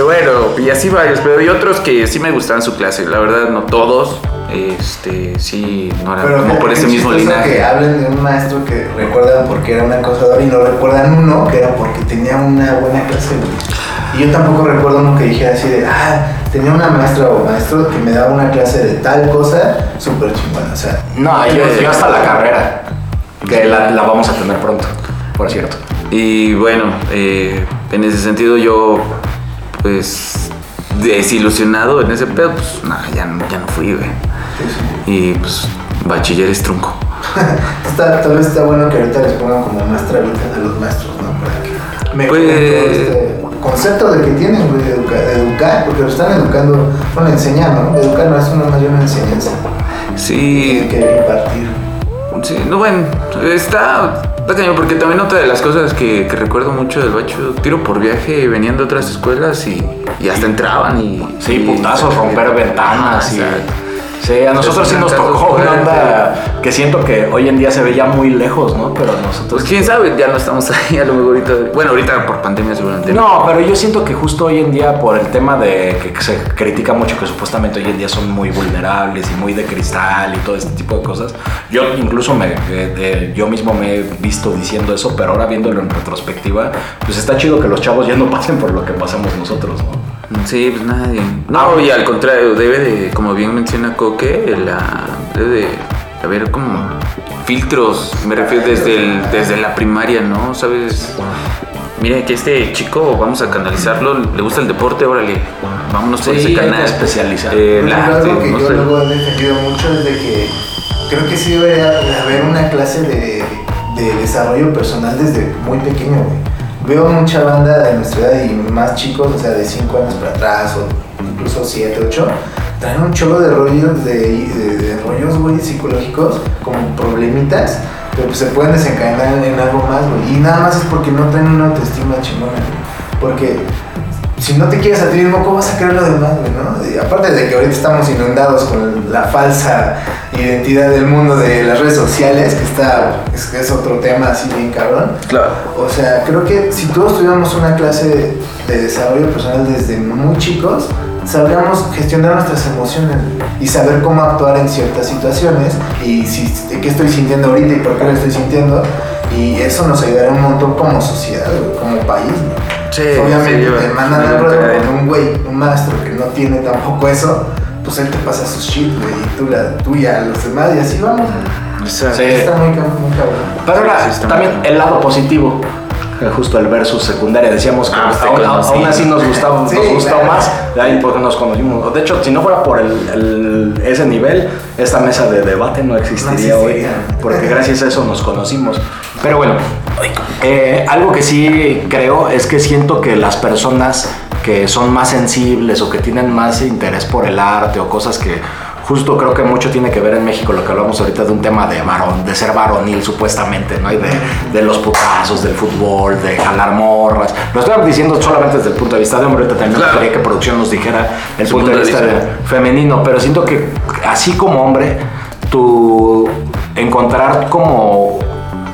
bueno, y así varios, pero hay otros que sí me gustaban su clase, la verdad no todos, este, sí, no Pero como por ese mismo linaje. que hablen de un maestro que recuerdan porque era un acosador y no recuerdan uno que era porque tenía una buena clase. Y yo tampoco recuerdo uno que dijera así de, ah, tenía una maestra o maestro que me daba una clase de tal cosa súper chingona. O sea, No, yo, yo hasta la carrera, que la, la vamos a tener pronto, por cierto. Y bueno, eh, en ese sentido yo, pues, desilusionado en ese pedo, pues, nada, ya, no- ya no fui, güey. Y pues, bachiller es trunco. *laughs* está, tal vez está bueno que ahorita les pongan como más trabitas a los maestros, ¿no? Para que me Pues- este concepto de que tienen, güey, de, educa- de educar, porque lo están educando, bueno, enseñar, ¿no? Educar no es una más bien una enseñanza. Sí, que impartir. Sí, no, bueno, está, está cañón, porque también otra de las cosas que, que recuerdo mucho del bacho, tiro por viaje, venían de otras escuelas y, y hasta entraban y... Sí, y- putazos, romper ventanas y- exacto. Sí, a nosotros sí nos tocó una onda que siento que hoy en día se ve ya muy lejos, ¿no? Pero nosotros... Pues quién sabe, ya no estamos ahí a lo mejor ahorita. Bueno, ahorita por pandemia seguramente. No, pero yo siento que justo hoy en día por el tema de que se critica mucho que supuestamente hoy en día son muy vulnerables y muy de cristal y todo este tipo de cosas. Yo incluso me, eh, yo mismo me he visto diciendo eso, pero ahora viéndolo en retrospectiva, pues está chido que los chavos ya no *laughs* pasen por lo que pasamos nosotros, ¿no? Sí, pues nadie. No, y al contrario, debe de, como bien menciona Coque, la, debe de haber como filtros, me refiero desde, el, desde la primaria, ¿no? ¿Sabes? Mira que este chico, vamos a canalizarlo, le gusta el deporte, órale, vámonos por Sí, ese canal. especializar. Eh, arte, algo que no yo sé. luego he defendido mucho es de que creo que sí debe de haber una clase de, de desarrollo personal desde muy pequeño, güey. Veo mucha banda de nuestra edad y más chicos, o sea, de 5 años para atrás o incluso 7, 8, traen un chorro de rollos, de, rollos, güey, psicológicos, como problemitas, pero pues se pueden desencadenar en algo más, güey. Y nada más es porque no traen una autoestima chingona. Porque si no te quieres a ti mismo, ¿cómo vas a creer lo demás, no? Y aparte de que ahorita estamos inundados con la falsa identidad del mundo de las redes sociales, que está, es, es otro tema así bien cabrón. Claro. O sea, creo que si todos tuviéramos una clase de desarrollo personal desde muy chicos, sabríamos gestionar nuestras emociones y saber cómo actuar en ciertas situaciones y si, qué estoy sintiendo ahorita y por qué lo estoy sintiendo. Y eso nos ayudaría un montón como sociedad, como país. ¿no? Sí, Obviamente sí, te mandan yo al creo ruedo que- con un güey, un maestro que no tiene tampoco eso, pues él te pasa sus shit, güey, y tú la tuya a los demás y así vamos. Sí. Está muy, muy cabrón. Pero ahora, Sí, también el lado positivo. Justo el versus secundaria, decíamos que Ah, te aún, así nos gustaba, *laughs* Sí, nos gustó claro. más, de ahí porque nos conocimos. De hecho, si no fuera por el, el- ese nivel, esta mesa de debate no existiría No hoy, porque *laughs* gracias a eso nos conocimos. Pero bueno, eh, algo que sí creo es que siento que las personas que son más sensibles o que tienen más interés por el arte o cosas que justo creo que mucho tiene que ver en México lo que hablamos ahorita de un tema de varón, de ser varonil supuestamente, ¿no? Y de, de los putazos, del fútbol, de jalar morras. Lo estoy diciendo solamente desde el punto de vista de hombre, ahorita también Claro. gustaría que producción nos dijera el punto de vista de femenino, pero siento que así como hombre, tu encontrar como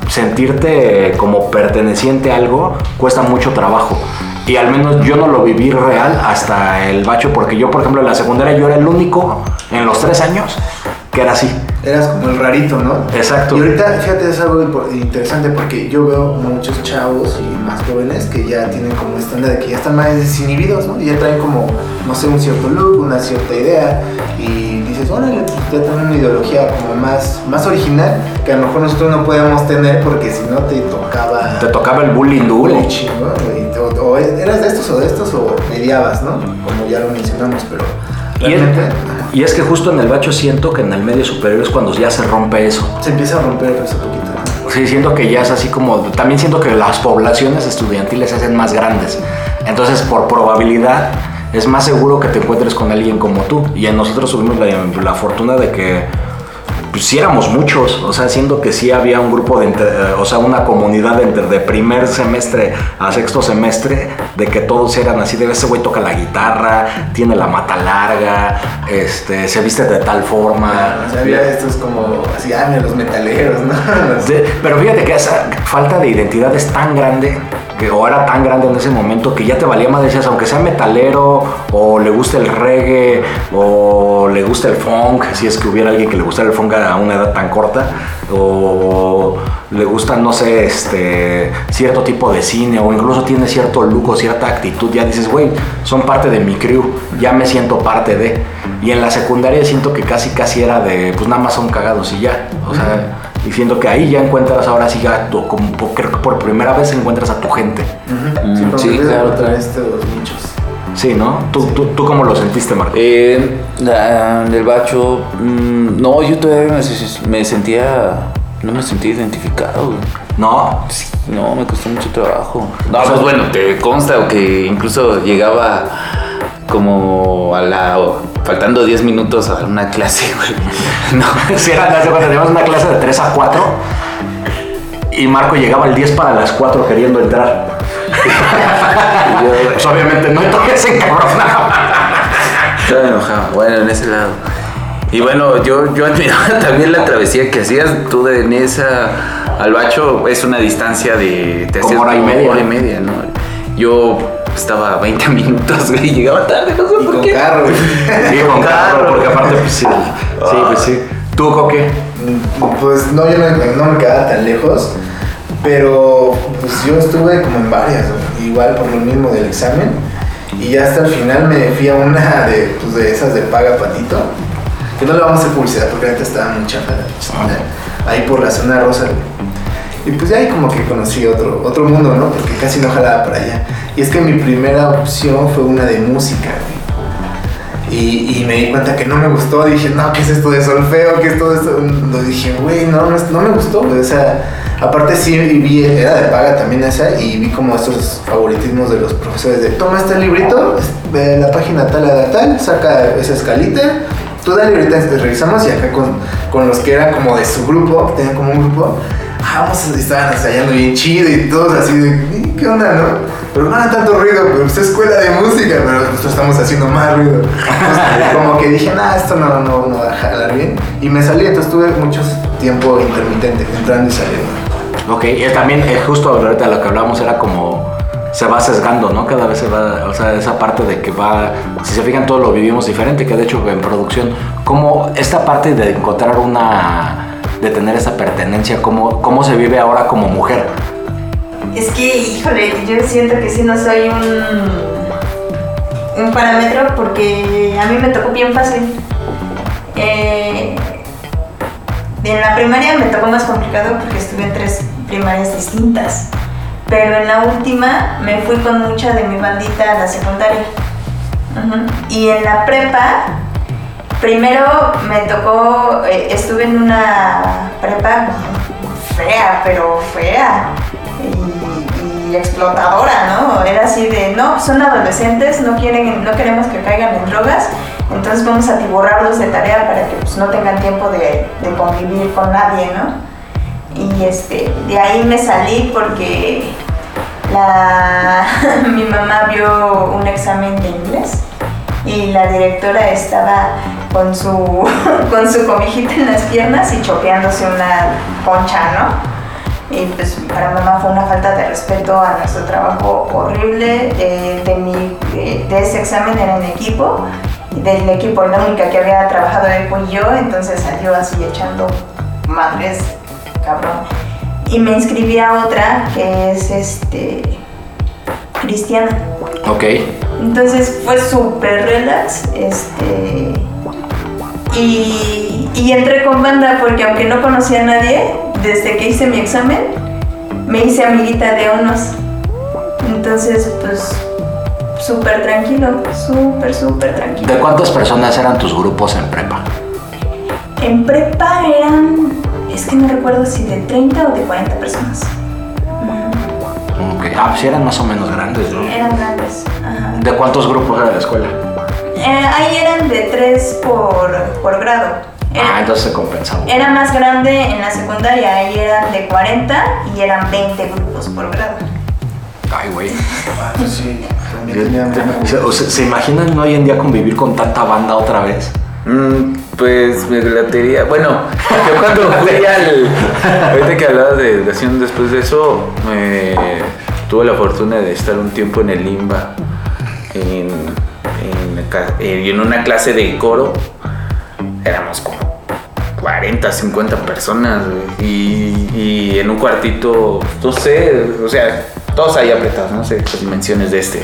sentirte como perteneciente a algo cuesta mucho trabajo. Y al menos yo no lo viví real hasta el bacho, porque yo, por ejemplo, en la secundaria yo era el único en los tres años que era así. Eras como el rarito, ¿no? Exacto. Y ahorita, fíjate, es algo interesante porque yo veo muchos chavos y más jóvenes que ya tienen como esta onda de que ya están más desinhibidos, ¿no? Y ya traen como, no sé, un cierto look, una cierta idea y dices, órale, ya tienen una ideología como más, más original que a lo mejor nosotros no podemos tener porque si no te tocaba... Te tocaba el bullying duro. O, o eras de estos o de estos o mediabas, ¿no? Como ya lo mencionamos, pero Y es, y es que justo en el bacho siento que en el medio superior es cuando ya se rompe eso. se empieza a romper eso poquito. Sí, siento que ya es así como. También siento que las poblaciones estudiantiles se hacen más grandes. Entonces, por probabilidad, es más seguro que te encuentres con alguien como tú. Y nosotros tuvimos la, la fortuna de que. Pues sí éramos muchos, o sea, siendo que sí había un grupo de, entre- eh, o sea, una comunidad de, entre- de primer semestre a sexto semestre, de que todos eran así, de ese güey toca la guitarra, tiene la mata larga, este, se viste de tal forma. O sea, había estos como, así, ah, los metaleros, ¿no? De- pero fíjate que esa falta de identidad es tan grande, que, o era tan grande en ese momento, que ya te valía más, decías, aunque sea metalero, o le guste el reggae, o le guste el funk, si es que hubiera alguien que le gustara el funk a una edad tan corta, o le gusta, no sé, este, cierto tipo de cine, o incluso tiene cierto look o cierta actitud, ya dices, güey, son parte de mi crew, ya me siento parte de. Y en la secundaria siento que casi, casi era de, pues nada más son cagados y ya. O sea, y siento que ahí ya encuentras ahora sí, ya, tu- como por- creo que por primera vez encuentras a tu gente. Mm, como sí, claro, estos nichos. Sí, ¿no? ¿Tú, tú, tú cómo lo sentiste, Marco? Eh, la- el bacho, mm, no, yo todavía me, me sentía, no me sentía identificado. güey. No, Sí, No, me costó mucho trabajo. No, pues bueno, te consta que incluso llegaba como a la. faltando 10 minutos a una clase, güey. *laughs* No. si era, haz de cuenta, teníamos una clase de 3 a 4 y Marco llegaba al 10 para las 4 queriendo entrar. *laughs* Y yo, Pues obviamente no, todavía se encabronaba. Estaba enojado. Bueno, en ese lado. Y bueno, yo, yo *laughs* admiraba también la travesía que hacías tú de Nesa al Bacho. Es una distancia de... Te Como hacías hora y media. Hora y media, ¿no? Yo estaba 20 *laughs* minutos, güey, y llegaba tarde, no sé Y por con qué. carro, güey. *laughs* Sí, con carro, porque aparte, pues sí. Sí, pues sí. ¿Tú, Coque? Pues no, yo no, no me quedaba tan lejos, pero pues yo estuve como en varias, güey, igual por lo mismo del examen, y ya hasta el final me fui a una de, pues, de esas de paga patito, que no le vamos a hacer publicidad porque ahorita estaba muy chafa chingada, ahí por la zona rosa. Y pues ya ahí como que conocí otro, otro mundo, ¿no? Porque casi no jalaba para allá. Y es que mi primera opción fue una de música, güey. Y, y me di cuenta que no me gustó. Dije, no, ¿qué es esto de solfeo? ¿Qué es todo esto? Lo dije, güey, no, no, no me gustó, güey. O sea, aparte sí vi, era de paga también esa, y vi como estos favoritismos de los profesores de, toma este librito, de la página tal a tal, saca esa escalita, tú dale ahorita te revisamos y acá con, con los que eran como de su grupo, que tenían como un grupo, ah, vamos, estaban ensayando bien chido y todos así de, ¿qué onda, no? Pero no hagan tanto ruido, pero es escuela de música, pero nosotros estamos haciendo más ruido. Como que dije, nah, esto no, no, no va a jalar bien. Y me salí, entonces tuve mucho tiempo intermitente, entrando y saliendo. Ok, y también eh, justo ahorita lo que hablábamos era como se va sesgando, ¿no? Cada vez se va, o sea, esa parte de que va, si se fijan, todo lo vivimos diferente, que de hecho en producción, como esta parte de encontrar una, de tener esa pertenencia, ¿cómo, cómo se vive ahora como mujer? Es que, híjole, yo siento que sí no soy un, un parámetro porque a mí me tocó bien fácil. Eh, en la primaria me tocó más complicado porque estuve en tres primarias distintas. Pero en la última me fui con mucha de mi bandita a la secundaria. Ujú. Y en la prepa, primero me tocó, eh, estuve en una prepa fea, pero fea y, explotadora, ¿no? Era así de, no, son adolescentes, no quieren, no queremos que caigan en drogas, entonces vamos a tiborrarlos de tarea para que pues, no tengan tiempo de convivir con nadie, ¿no? Y este, de ahí me salí porque la, *laughs* mi mamá vio un examen de inglés y la directora estaba con su, *laughs* con su comijita en las piernas y chopeándose una concha, ¿no? Y pues para mamá fue una falta de respeto a nuestro trabajo horrible. eh, de, mi, de, de ese examen era en equipo, y del equipo la única que había trabajado ahí fui yo, entonces salió así echando madres, cabrón. Y me inscribí a otra que es este cristiana. Ok. Entonces fue súper relax, este, y, y entré con banda porque aunque no conocía a nadie, desde que hice mi examen, me hice amiguita de unos. Entonces, pues, súper tranquilo, súper, súper tranquilo. ¿De cuántas personas eran tus grupos en prepa? En prepa eran, es que no recuerdo si de 30 o de 40 personas. Ok. Ah, pues sí eran más o menos grandes, ¿no? Eran grandes. Ajá. ¿De cuántos grupos era la escuela? Eh, ahí eran de 3 por, por grado. Era- Ah, entonces se compensaba. Era más grande en la secundaria, ahí eran de 40 y eran 20 grupos por grado. Ay, güey. Ah, pues sí, también *laughs* ¿Se, ¿se imaginan hoy en día convivir con tanta banda otra vez? Mm, pues me latería. Bueno, yo cuando *laughs* fui al. *laughs* Ahorita que hablabas de educación después de eso, me tuve la fortuna de estar un tiempo en el Limba, en, en, eh, en una clase de coro. Éramos como 40, 50 personas, y, y en un cuartito, no sé, o sea, todos ahí apretados, no sé las dimensiones de este.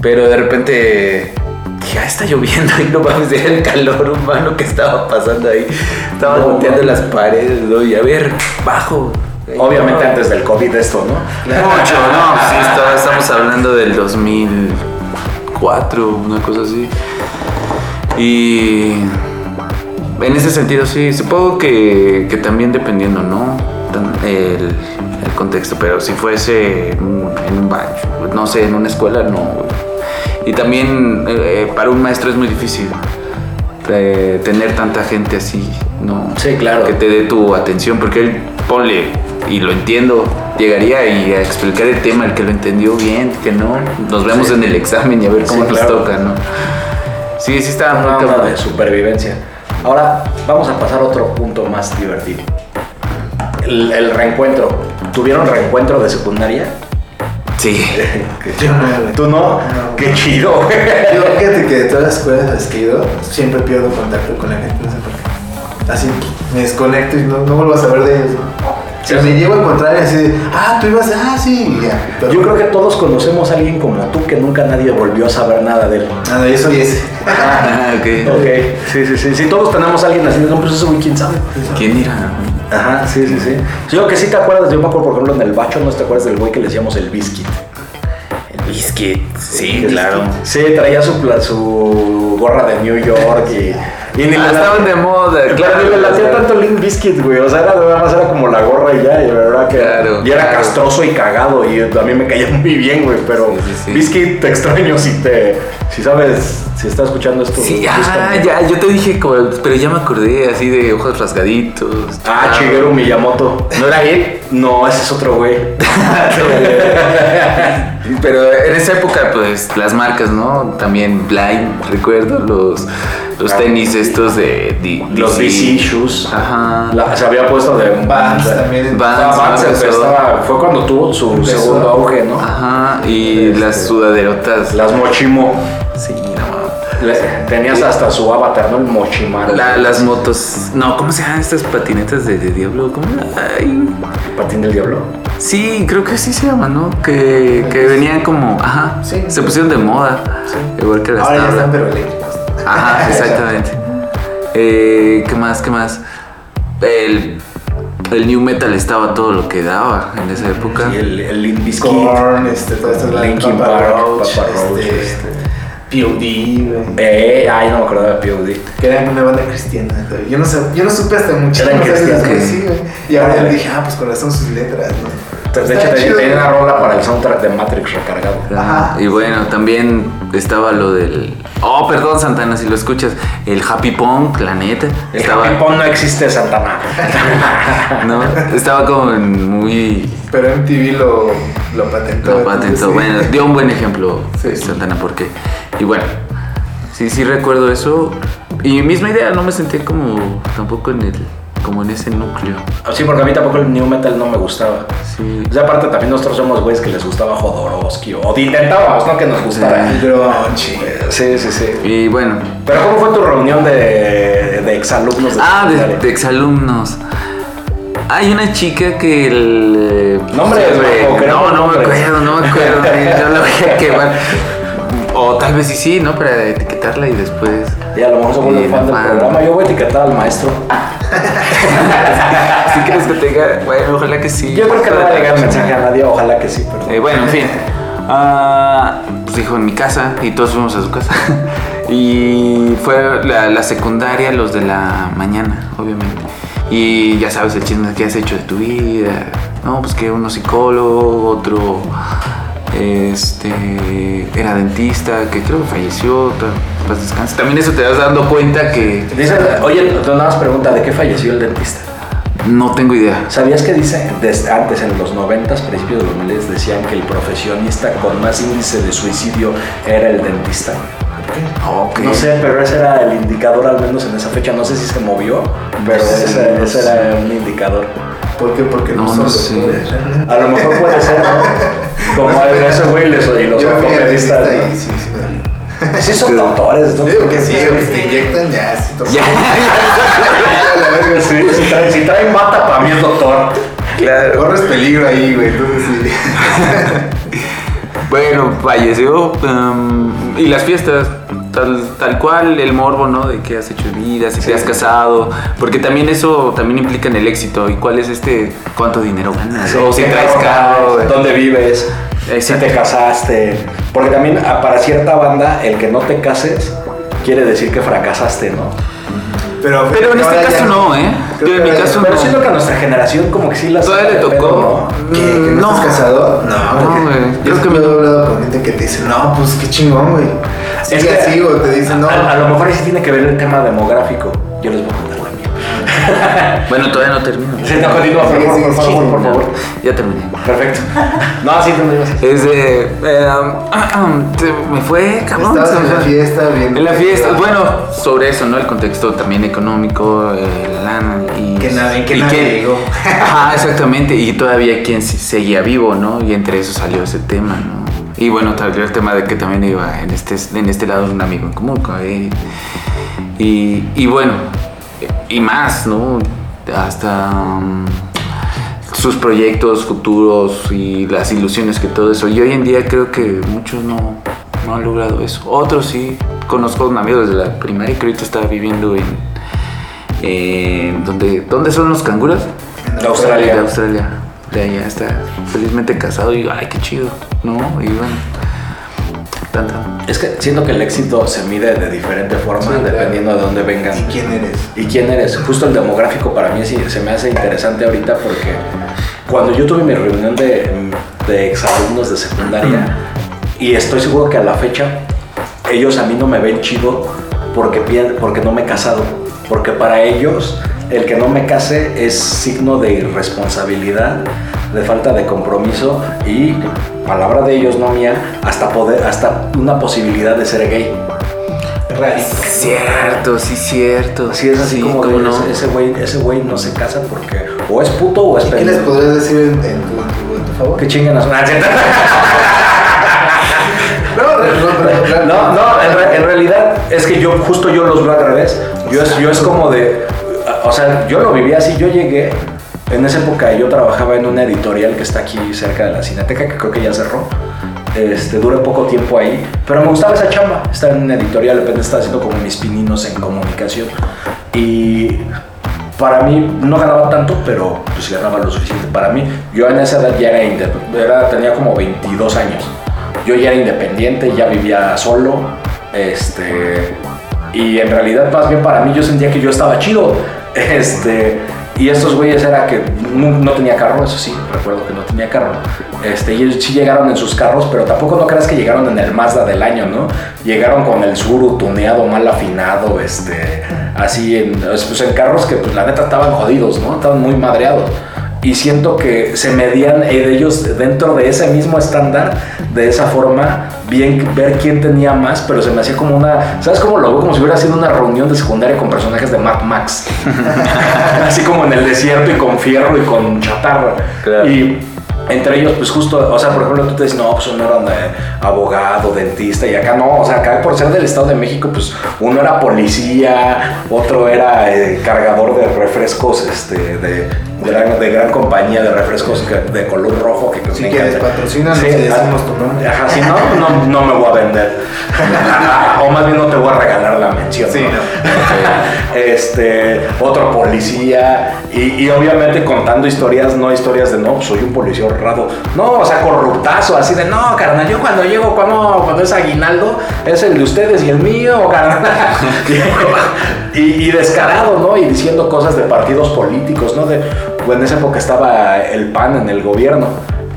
Pero de repente dije, ah, está lloviendo y no mames, era el calor humano que estaba pasando ahí. Estaban No, volteando las paredes, ¿no? Y a ver, bajo. Obviamente No, antes del COVID esto, ¿no? Mucho, no, *laughs* sí, estaba- estamos hablando del 2004, una cosa así. Y en ese sentido, sí, supongo que, que también dependiendo, ¿no? El, el contexto, pero si fuese en un, en un baño, no sé, en una escuela, no. Y también eh, eh, para un maestro es muy difícil eh, tener tanta gente así, ¿no? Sí, claro. Que te dé tu atención, porque él, ponle, y lo entiendo, llegaría y a explicar el tema, el que lo entendió bien, que no, nos vemos Sí. en el examen y a ver cómo Sí, nos claro. toca, ¿no? Sí, sí estaba muy onda de supervivencia. Ahora vamos a pasar a otro punto más divertido. El, el reencuentro. ¿Tuvieron reencuentro de secundaria? Sí. Yo no. ¿Tú no? No. Qué chido, güey. Yo fíjate que de todas las escuelas a las que he ido, siempre pierdo contacto con la gente, no sé por qué. Así me desconecto y no, no vuelvo a saber de ellos. ¿no? O sea, me llevo a encontrar y así de, ah, tú ibas, ah, sí, ya. Pero- Yo creo que todos conocemos a alguien como tú que nunca nadie volvió a saber nada de él. Ah, no, yo soy ese. Ah, ok. *laughs* Ok, sí, sí, sí. Sí, todos tenemos a alguien así, no, pues eso, güey, quién sabe. ¿Quién irá? Ajá, sí, sí, sí. Yo que sí te acuerdas, yo me acuerdo, por ejemplo, en el bacho, ¿no te acuerdas del güey que le decíamos el biscuit? El biscuit. Sí, claro. Sí, traía su, su gorra de New York y, y ni Ah, le estaban de moda, *laughs* Claro, ni le latía tanto Link Biscuit, güey. O sea, era, nada más era como la gorra y ya, y la verdad que. Claro, era claro. castroso y cagado, y a mí me caía *laughs* muy bien, güey. Pero Sí, sí, sí. Biscuit te extraño si te. Si sabes, si estás escuchando esto. Sí, ah, búscame. ya, yo te dije, como- pero ya me acordé, así de ojos rasgaditos. Ah, Shigeru Miyamoto. ¿No era él? No, ese es otro güey. *laughs* Pero en esa época, pues, las marcas, ¿no? También Blind, recuerdo, los, los tenis estos de... Los DC. Shoes. Ajá. La- se había puesto de Vans también. Vans. Vans empezó. empezaba- fue cuando tuvo su Empezó. segundo auge, ¿no? Ajá, y Este, las sudaderotas. Las Mochimo. Sí, no. Le- tenías hasta su avatar, ¿no? El Mochimaro. La- las motos. No, ¿cómo se llaman estas patinetas de, de Diablo? ¿Cómo? Ay. Patín del Diablo. Sí, creo que sí se llaman, ¿no? Que, que venían como. Ajá. Sí. Se pusieron de moda. Igual que las Ahora ya tablas. están, pero eléctricos. *laughs* Ajá, exactamente. Eh, ¿Qué más? ¿Qué más? El, el New Metal estaba todo lo que daba en esa época. Y el, el Limp Bizkit. Korn, este, todo esto, la Linkin Papa Park, Roach, Papa Roach, este, este. POD. Eh, ay, no me acordaba de POD. Que era una banda cristiana, güey. Yo no, sé, yo no supe hasta mucho Eran cristianos. Sí, güey. Y ahora ya dije, ah, pues con razón sus letras, ¿no? De hecho, tenía, chido, tenía una rola para el soundtrack de Matrix recargado. Ajá. Y bueno, también estaba lo del. Oh, perdón, Santana, si lo escuchas. El Happy Punk, la neta. El Estaba. Happy Pong no existe, Santana. *laughs* ¿no? Estaba como en muy. Pero MTV lo, lo patentó. Lo entonces, patentó. sí. Bueno, dio un buen ejemplo Sí, sí. Santana, porque. Y bueno, sí, sí recuerdo eso. Y misma idea, no me sentí como tampoco en el. Como en ese núcleo. Sí, porque a mí tampoco el New Metal no me gustaba. Sí. O sea, aparte también nosotros somos güeyes que les gustaba Jodorowsky. O intentábamos, ¿no? Que nos gustara. El grunge. Sí, sí, sí. Y bueno. Pero ¿cómo fue tu reunión de, de exalumnos de Ah, de, de exalumnos. Hay una chica que el. Güey. Marco, queremos No, no me acuerdo, no me acuerdo. no la voy a *laughs* quemar. O tal vez sí, sí, ¿no? Para etiquetarla y después. Y a lo mejor se vuelve fan del programa. Yo voy a etiquetar al maestro. *laughs* ¿Sí crees que tenga? Bueno, ojalá que sí. Yo creo que no va a llegar mensaje a nadie, ojalá que sí, pero. Eh, bueno, en fin. Ah, pues dijo en mi casa y todos fuimos a su casa. *laughs* y fue la, la secundaria, los de la mañana, obviamente. Y ya sabes el chisme que has hecho de tu vida. No, pues que uno psicólogo, otro este era dentista, que creo que falleció. paz descanse. También eso te vas dando cuenta que Dice, oye, nada más pregunta, ¿de qué falleció el dentista? no tengo idea. ¿Sabías que dice, desde antes, en los 90, principios de los 90, decían que el profesionista con más índice de suicidio era el dentista? Ok. No sé, pero ese era el indicador, al menos en esa fecha. No sé si se movió, pero Sí, ese, no ese sé. era un indicador. ¿Por qué? Porque no, No, son no sé. A lo mejor puede ser, ¿no? Como en ese güey les- y los y ¿no? sí, sí, me dolió. Sí son doctores, ¿no? Digo que sí, te inyectan ya, sí. Ya. La verga, sí. Sí, si traen, si traen bata, para mí es doctor. Claro. Corres peligro ahí, güey, entonces sí. *laughs* *laughs* Bueno, falleció. um, y las fiestas, tal, tal cual, el morbo, ¿no? De qué has hecho de vida, si te has casado. Porque también eso también implica en el éxito. ¿Y cuál es este? ¿Cuánto dinero ganas? o si ¿Qué traes carro. güey. ¿Dónde vives? Si te casaste. Porque también ah, para cierta banda, el que no te cases quiere decir que fracasaste, ¿no? Pero, Pero en este caso ya- no, ¿eh? Yo en mi caso Pero no. siento que a nuestra generación como que sí la Todavía le tocó. ¿Qué? ¿Que no, No. estás casado? No, No, güey. Yo Creo que me he hablado con gente que te dice, no, pues qué chingón, güey. Es Es que- así, o te dicen, no. A, a lo mejor ahí sí tiene que ver el tema demográfico. Yo les voy a contar. Bueno, todavía no termino. Sí, no, continúa, por favor, por favor, por No, favor. Ya terminé. Perfecto. No, sí, decir. Es de. eh, te- *clears throat* me fue, cabrón. Estabas en la fiesta viendo. En la fiesta, bueno, sobre eso, ¿no? El contexto también económico, eh, la lana y... Que nadie- que y nadie llegó. Ajá, *laughs* exactamente, y todavía quien seguía vivo, ¿no? Y entre eso salió ese tema, ¿no? Y bueno, salió el tema de que también iba en este, en este lado un amigo en común con él. Y, y bueno, y más, ¿no? Hasta mm, sus proyectos futuros y las ilusiones que todo eso. Y hoy en día creo que muchos no, no han logrado eso. Otros sí. Conozco a un amigo desde la primaria que ahorita está viviendo en... en ¿dónde, ¿Dónde son los canguros? En De Australia. De Australia. De allá está felizmente casado y ay, qué chido, ¿no? Y bueno, Es que siento que el éxito se mide de diferente forma Sí, claro. dependiendo de dónde vengan. ¿Y quién eres? ¿Y quién eres? Justo el demográfico para mí sí, se me hace interesante ahorita porque cuando yo tuve mi reunión de, de exalumnos de secundaria y estoy seguro que a la fecha ellos a mí no me ven chido porque, porque no me he casado. Porque para ellos el que no me case es signo de irresponsabilidad, de falta de compromiso y, palabra de ellos, no mía, hasta, poder, hasta una posibilidad de ser gay. Rarito. Cierto, sí, cierto. Así es así Sí, como ¿cómo de, no? ese- güey ese güey no se casa porque o es puto o es ¿Qué les pendejo. podrías decir en, en tu, en tu- en tu favor? Que chinguen a su... Ah. *laughs* No, no, no, No, no, en, re- en realidad es que yo justo yo los veo al revés. Yo es, yo es como de, o sea, yo lo vivía así, yo llegué, en esa época yo trabajaba en una editorial que está aquí cerca de la Cineteca, que creo que ya cerró. Este, duré poco tiempo ahí, pero me gustaba esa chamba, estar en una editorial, de repente estaba haciendo como mis pininos en comunicación. Y para mí no ganaba tanto, pero pues ganaba lo suficiente. Para mí, yo en esa edad ya era, era tenía como 22 años. Yo ya era independiente, ya vivía solo. Este, y en realidad, más bien para mí, yo sentía que yo estaba chido. *laughs* Este, y estos güeyes era que no, no tenía carro, eso sí, recuerdo que no tenía carro. Este, y ellos sí llegaron en sus carros, pero tampoco no creas que llegaron en el Mazda del año, ¿no? Llegaron con el Suru tuneado, mal afinado, este, así, en, pues en carros que pues la neta estaban jodidos, ¿no? Estaban muy madreados. Y siento que se medían eh, ellos dentro de ese mismo estándar, de esa forma, bien ver quién tenía más, pero se me hacía como una, ¿sabes cómo lo veo? Como si hubiera sido una reunión de secundaria con personajes de Mad Max. *laughs* Así como en el desierto y con fierro y con chatarra. Claro. Y entre ellos, pues justo, o sea, por ejemplo, tú te dices, no, pues uno era eh, abogado, dentista, y acá no, o sea, acá por ser del Estado de México, pues uno era policía, otro era eh, cargador de refrescos, este, de, de, gran, de gran compañía de refrescos que- de color rojo. Que Si me quieres, patrocínanos Sí, ah, decimos tu nombre. Ajá, si no, no, no me voy a vender. *laughs* o más bien no te voy a regalar la mención. Sí, ¿no? *laughs* este, otro policía y, y obviamente contando historias, no historias de no, pues, soy un policía honrado. No, o sea, corruptazo, así de no, carnal, yo cuando llego, cuando, cuando es aguinaldo, es el de ustedes y el mío, *laughs* carnal. y, y descarado, ¿no? Y diciendo cosas de partidos políticos, ¿no? De, en esa época estaba el PAN en el gobierno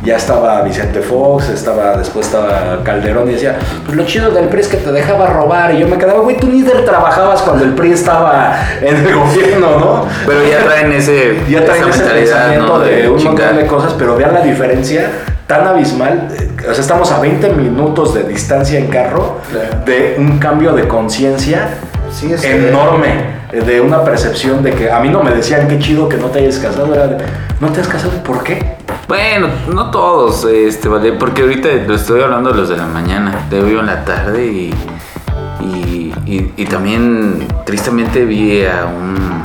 ya estaba Vicente Fox, estaba, después estaba Calderón y decía, pues lo chido del PRI es que te dejaba robar. Y yo me quedaba, güey, tú ni te trabajabas cuando el PRI estaba en el gobierno, ¿no? Pero ya traen ese, Ya traen esa ese pensamiento ¿no? de, un chingar. montón de cosas, pero vean la diferencia tan abismal. eh, O sea, estamos a 20 minutos de distancia en carro de un cambio de conciencia Sí, es enorme. De una percepción de que a mí no me decían qué chido que no te hayas casado, era de, ¿no te has casado? ¿Por qué? Bueno, no todos, este, vale, porque ahorita lo estoy hablando de los de la mañana, de hoy en la tarde y, y, y- y también tristemente vi a un,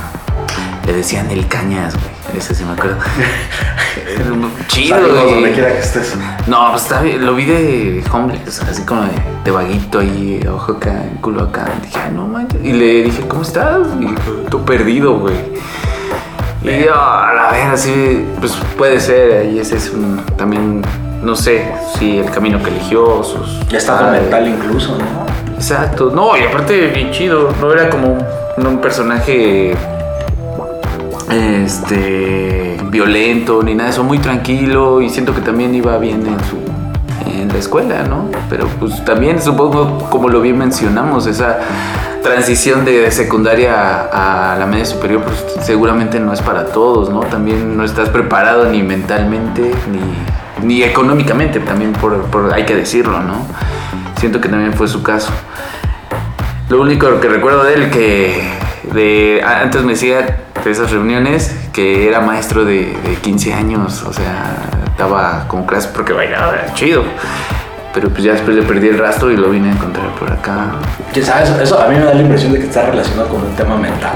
le decían el cañas, güey, ese sí me acuerdo. *laughs* Chido, Saludos güey. donde quiera que estés. No, pues está bien, lo vi de homeless, así como de, de vaguito ahí, ojo acá, culo acá. Dije, "Ay, no manches. Y le dije, ¿cómo estás? Y tú perdido, güey. Y yo, a la ver, así, pues puede ser, ahí ese es un, también, no sé, si el camino que eligió, sus... Ya padres. mental incluso, ¿no? Exacto, no, y aparte bien chido, no era como un, un personaje este violento ni nada de eso, muy tranquilo y siento que también iba bien en su en la escuela, ¿no? Pero pues también supongo como lo bien mencionamos esa transición de secundaria a, la media superior, pues seguramente no es para todos, ¿no? También no estás preparado ni mentalmente ni, ni económicamente, también por, por- hay que decirlo, ¿no? Siento que también fue su caso. Lo único que recuerdo de él que de, antes me decía de esas reuniones que era maestro de, de 15 años, o sea, estaba como clase porque bailaba chido. Pero pues ya después le perdí el rastro y lo vine a encontrar por acá. ¿Quién sabe? Eso, a mí me da la impresión de que está relacionado con un tema mental.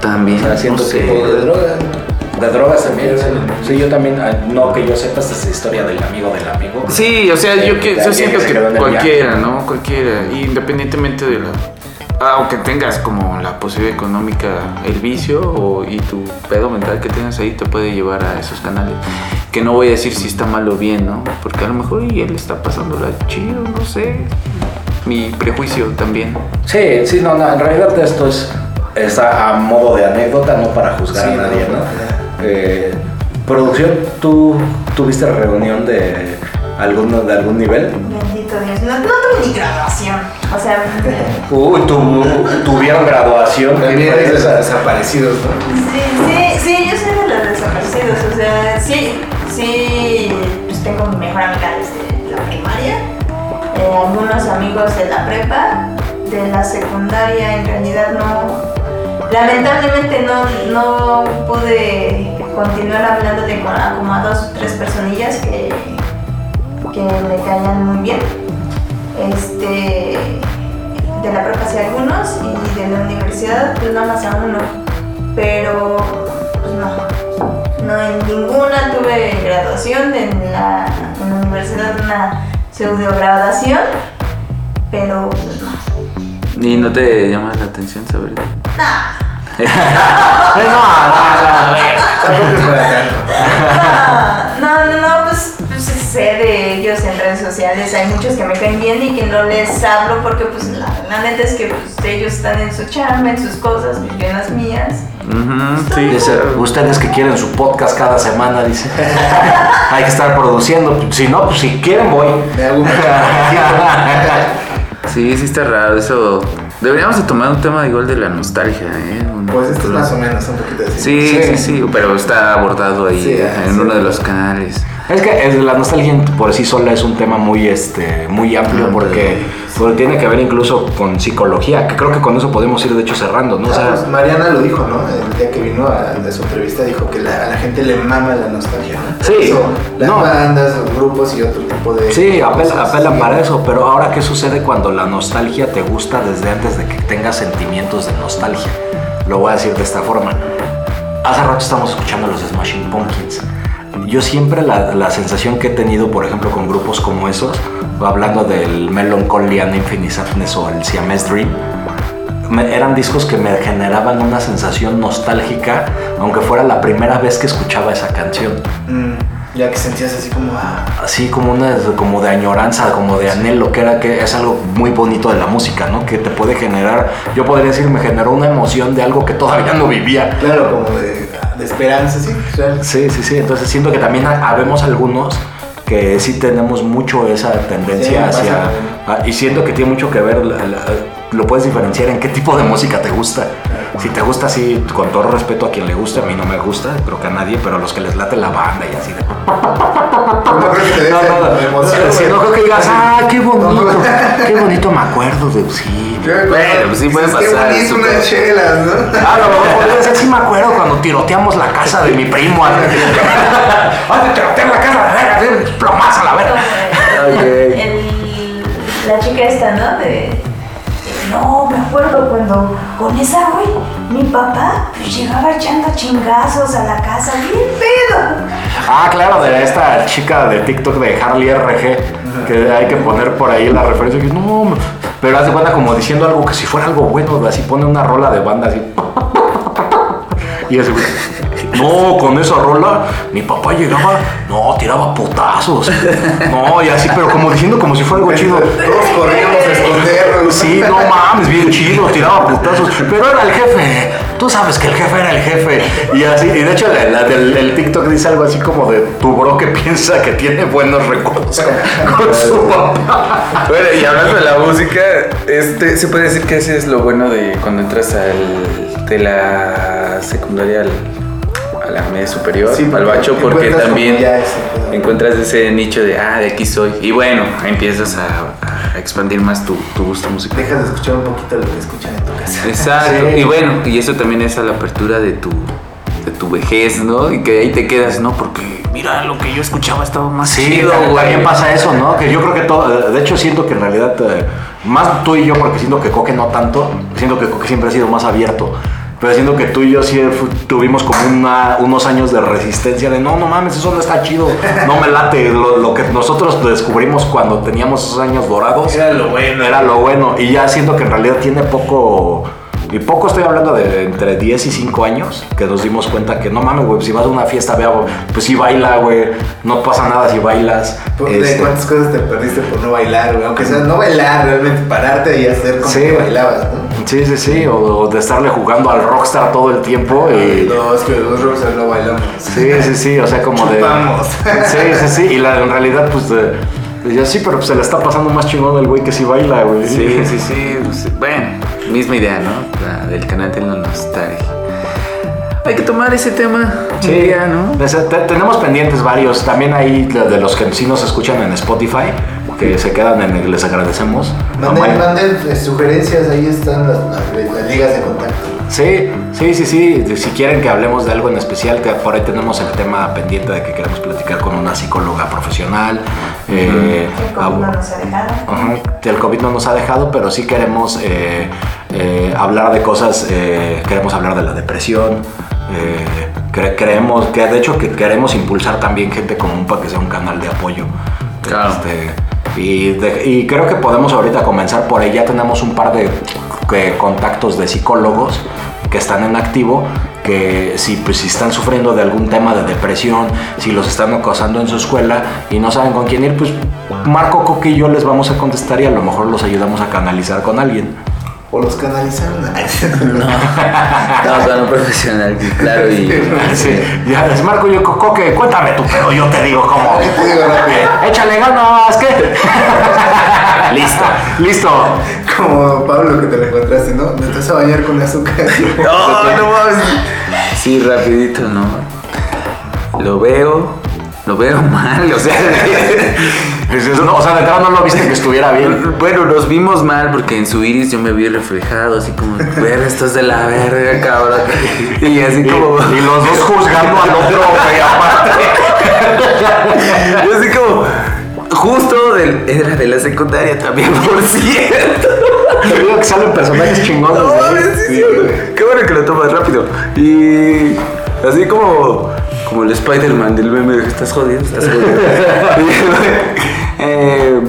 También. O sea, siento no sé. que- O de droga. De drogas también. Sí, yo también, ah, no que yo sepa esta es la historia del amigo del amigo. Sí, o sea, yo, que, yo siento que que cualquiera, ¿no? Cualquiera, independientemente de la... Aunque tengas como la posibilidad económica, el vicio o, y tu pedo mental que tengas ahí te puede llevar a esos canales. Que no voy a decir si está mal o bien, ¿no? Porque a lo mejor y él está pasándola chido, no sé. Mi prejuicio también. Sí, sí, no, no, en realidad esto es, es a, a modo de anécdota, no para juzgar Sí, a nadie, no, ¿no? no. Eh, producción, ¿tú tuviste reunión de algún, de algún nivel? Bendito Dios. No, no tuve ni graduación. O sea, Uy, *laughs* tu- tuvieron graduación. También eres de desaparecidos, ¿no? sí, sí, sí, yo soy de los desaparecidos. O sea, sí, sí, pues tengo mi mejor amiga desde la primaria. eh, algunos amigos de la prepa. De la secundaria, en realidad no. Lamentablemente no, no pude continuar hablando de con- como a dos o tres personillas que, que me caían muy bien. Este, de la prepa sí algunos y de la universidad pues nada más a uno. Pero pues no, no en ninguna tuve graduación, en la, en la universidad una pseudo graduación, pero pues no. ¿Y no te llama la atención saber? Tampoco es para tanto. No, no, no, pues, *laughs* pues sociales. Hay muchos que me caen bien y que no les hablo porque, pues, la, la neta es que pues, ellos están en su chamba, en sus cosas, pues, yo en las mías. Sí, Dice, ustedes que quieren su podcast cada semana, dice. *laughs* Hay que estar produciendo. Si no, pues si quieren voy. *laughs* Sí, sí está raro eso. Deberíamos de tomar un tema igual de la nostalgia, ¿eh? Un- Pues esto es más o menos un poquito así. Sí, sí, Sí. sí, pero está abordado ahí Sí, eh, en sí. uno de los canales. Es que es- la nostalgia por sí sola es un tema muy, este, muy amplio Amplio. porque, porque tiene que ver incluso con psicología, que creo que con eso podemos ir de hecho cerrando, ¿no? O Ah, sea, pues Mariana lo dijo, ¿no? El día que vino a, de su entrevista dijo que la- a la gente le mama la nostalgia, ¿no? Sí, Eso, las no. bandas, grupos y otro tipo de... sí, apel- cosas. apelan para eso, pero ahora qué sucede cuando la nostalgia te gusta desde antes de que tengas sentimientos de nostalgia? Lo voy a decir de esta forma. Hace rato estamos escuchando los Smashing Pumpkins. Yo siempre la, la sensación que he tenido, por ejemplo, con grupos como esos, hablando del Melancholy and Infinite Sadness o el Siamese Dream, eran discos que me generaban una sensación nostálgica, aunque fuera la primera vez que escuchaba esa canción. Mm, ya que sentías así como... ah, Así como una como de añoranza, como de anhelo, que era que es algo muy bonito de la música, ¿no? Que te puede generar, yo podría decir, me generó una emoción de algo que todavía no vivía. claro, como de, de esperanza, sí. claro. Sí, sí, sí. Entonces siento que también ha- habemos algunos que sí tenemos mucho esa tendencia Sí, hacia... y siento que tiene mucho que ver, la- la- lo puedes diferenciar en qué tipo de música te gusta. Si te gusta así, con todo respeto a quien le guste, a mí no me gusta, creo que a nadie, pero a los que les late la banda y así de... No creo que te No, no, no. emoción, Sí, no creo que digas, ah, qué bonito, No. qué bonito me acuerdo de sí. Bueno, pues sí puede pasar, Qué bonito unas chelas, ¿no? Ah, lo mejor podría decir, sí me acuerdo cuando tiroteamos la casa de mi primo. *laughs* ¡Ah, tirotear la casa! ¡A ver, a ver, plomazo a la verga! El- la chica esta, ¿no? De, no, me acuerdo cuando con esa, güey, mi papá pues, llegaba echando chingazos a la casa, bien pedo. Ah, claro, de esta chica de TikTok de Harley RG, que hay que poner por ahí la referencia. No, pero hace cuenta como diciendo algo que si fuera algo bueno, así pone una rola de banda así. *laughs* Y ese güey, no, con esa rola, mi papá llegaba, no, tiraba putazos. No, y así, pero como diciendo como si fuera algo chido. Todos corríamos a esconder, Sí, no mames, bien chido, tiraba putazos. Pero era el jefe. Tú sabes que el jefe era el jefe. Y así, y de hecho la- la del- el TikTok dice algo así como de tu bro que piensa que tiene buenos recuerdos con, con su papá. Bueno, y hablando de la música, este, se puede decir que ese es lo bueno de cuando entras al, de la secundaria al, la media superior, Sí, al bacho, porque encuentras también ese encuentras ese nicho de, ah, de aquí soy. Y bueno, empiezas a, a expandir más tu, tu gusto musical. Dejas de escuchar un poquito lo que escuchan en tu casa. Exacto. Sí. Y bueno, y eso también es a la apertura de tu, de tu vejez, ¿no? Y que ahí te quedas, ¿no? Porque mira, lo que yo escuchaba estaba más Sí, chido, también pasa eso, ¿no? Que yo creo que todo, de hecho siento que en realidad, eh, más tú y yo, porque siento que Coque no tanto, siento que Coque siempre ha sido más abierto. Pero siento que tú y yo sí tuvimos como una- unos años de resistencia de no, no mames, eso no está chido, no me late. Lo, lo que nosotros descubrimos cuando teníamos esos años dorados Era lo bueno. era lo bueno. Y ya siento que en realidad tiene poco. Y poco estoy hablando de entre 10 y 5 años que nos dimos cuenta que no mames, güey, si vas a una fiesta, vea, pues sí baila, güey, no pasa nada si bailas. Por- ¿De Este, cuántas cosas te perdiste por no bailar, güey? Aunque sea no bailar, realmente pararte y hacer como Sí. que bailabas, ¿no? Sí, sí, sí, o, de estarle jugando al rockstar todo el tiempo. Y, No, es que los rockstars no bailamos. sí, sí, sí, o sea, como de. Chupamos. Sí, sí, sí, y la, en realidad, pues, de, de ya sí, pero pues, se le está pasando más chingón el güey que sí baila, güey. Sí, sí, sí. pues, bueno, misma idea, ¿no? La del canal de la nostalgia. Hay que tomar ese tema. Sí, día, ¿no? Tenemos pendientes varios. También hay de de los que sí nos escuchan en Spotify, que se quedan en el, les agradecemos. Manden, manden eh, sugerencias, ahí están las, las- las ligas de contacto. Sí, sí, sí, sí. Si quieren que hablemos de algo en especial, que por ahí tenemos el tema pendiente de que queremos platicar con una psicóloga profesional. eh, El COVID no nos ha dejado. El COVID no nos ha dejado, pero sí queremos eh, eh, hablar de cosas, eh, queremos hablar de la depresión, eh, cre- creemos que de hecho que queremos impulsar también gente común para que sea un canal de apoyo. Claro. Este, y, de- y creo que podemos ahorita comenzar por ahí, ya tenemos un par de contactos de psicólogos que están en activo, que si, pues, si están sufriendo de algún tema de depresión, si los están acosando en su escuela y no saben con quién ir, pues Marco Coque y yo les vamos a contestar y a lo mejor los ayudamos a canalizar con alguien. O los canalizaron. *laughs* No, con un profesional, claro, y. *laughs* Sí, ya es Marco yo Co- Coque, cuéntame tu pedo, yo te digo cómo. *laughs* Te digo rápido. Échale ganas, ¿qué? listo, listo. Como Pablo que te lo encontraste, ¿no? Me estás a bañar con azúcar. No, no mames. Sí, rapidito, ¿no? Lo veo, lo veo *laughs* mal, o sea. *laughs* No, o sea, de no lo viste que estuviera bien. Bueno, nos vimos mal porque en su iris yo me vi reflejado, así como, verga, estás de la verga, cabrón. Y así como. Y los dos juzgando al otro, güey, aparte. *laughs* Yo así como. Justo del, era de la secundaria también, por cierto. Te digo que salen personajes chingones. No, mames, sí. Qué bueno que lo tomas rápido. Y así como, como el Spider-Man del meme de estás jodido, estás jodido. *laughs* Eh,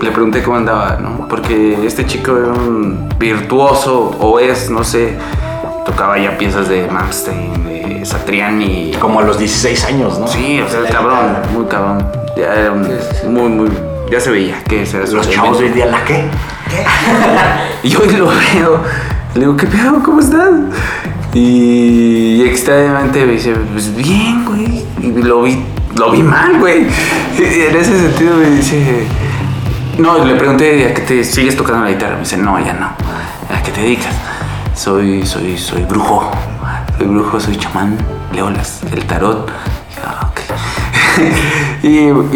le pregunté cómo andaba, ¿no? Porque este chico era un virtuoso, o es, no sé, tocaba ya piezas de Malmsteen, de Satriani. Como a los 16 años, ¿no? Sí, o sea, cabrón, muy cabrón. Ya era un, muy, muy. Ya se veía que era su Los chavos de hoy día, ¿la qué? y *laughs* yo lo veo, le digo, ¿qué pedo? ¿Cómo estás? Y extrañamente me dice, pues bien, güey. Y lo vi, lo vi mal, güey. Y en ese sentido me dice, no, le pregunté, ¿a qué te sigues tocando la guitarra? Me dice, no, ya no. ¿A qué te dedicas? Soy, soy, soy brujo. Soy brujo, soy chamán, leo las, el tarot. Y, "Ah, ok". *laughs* y,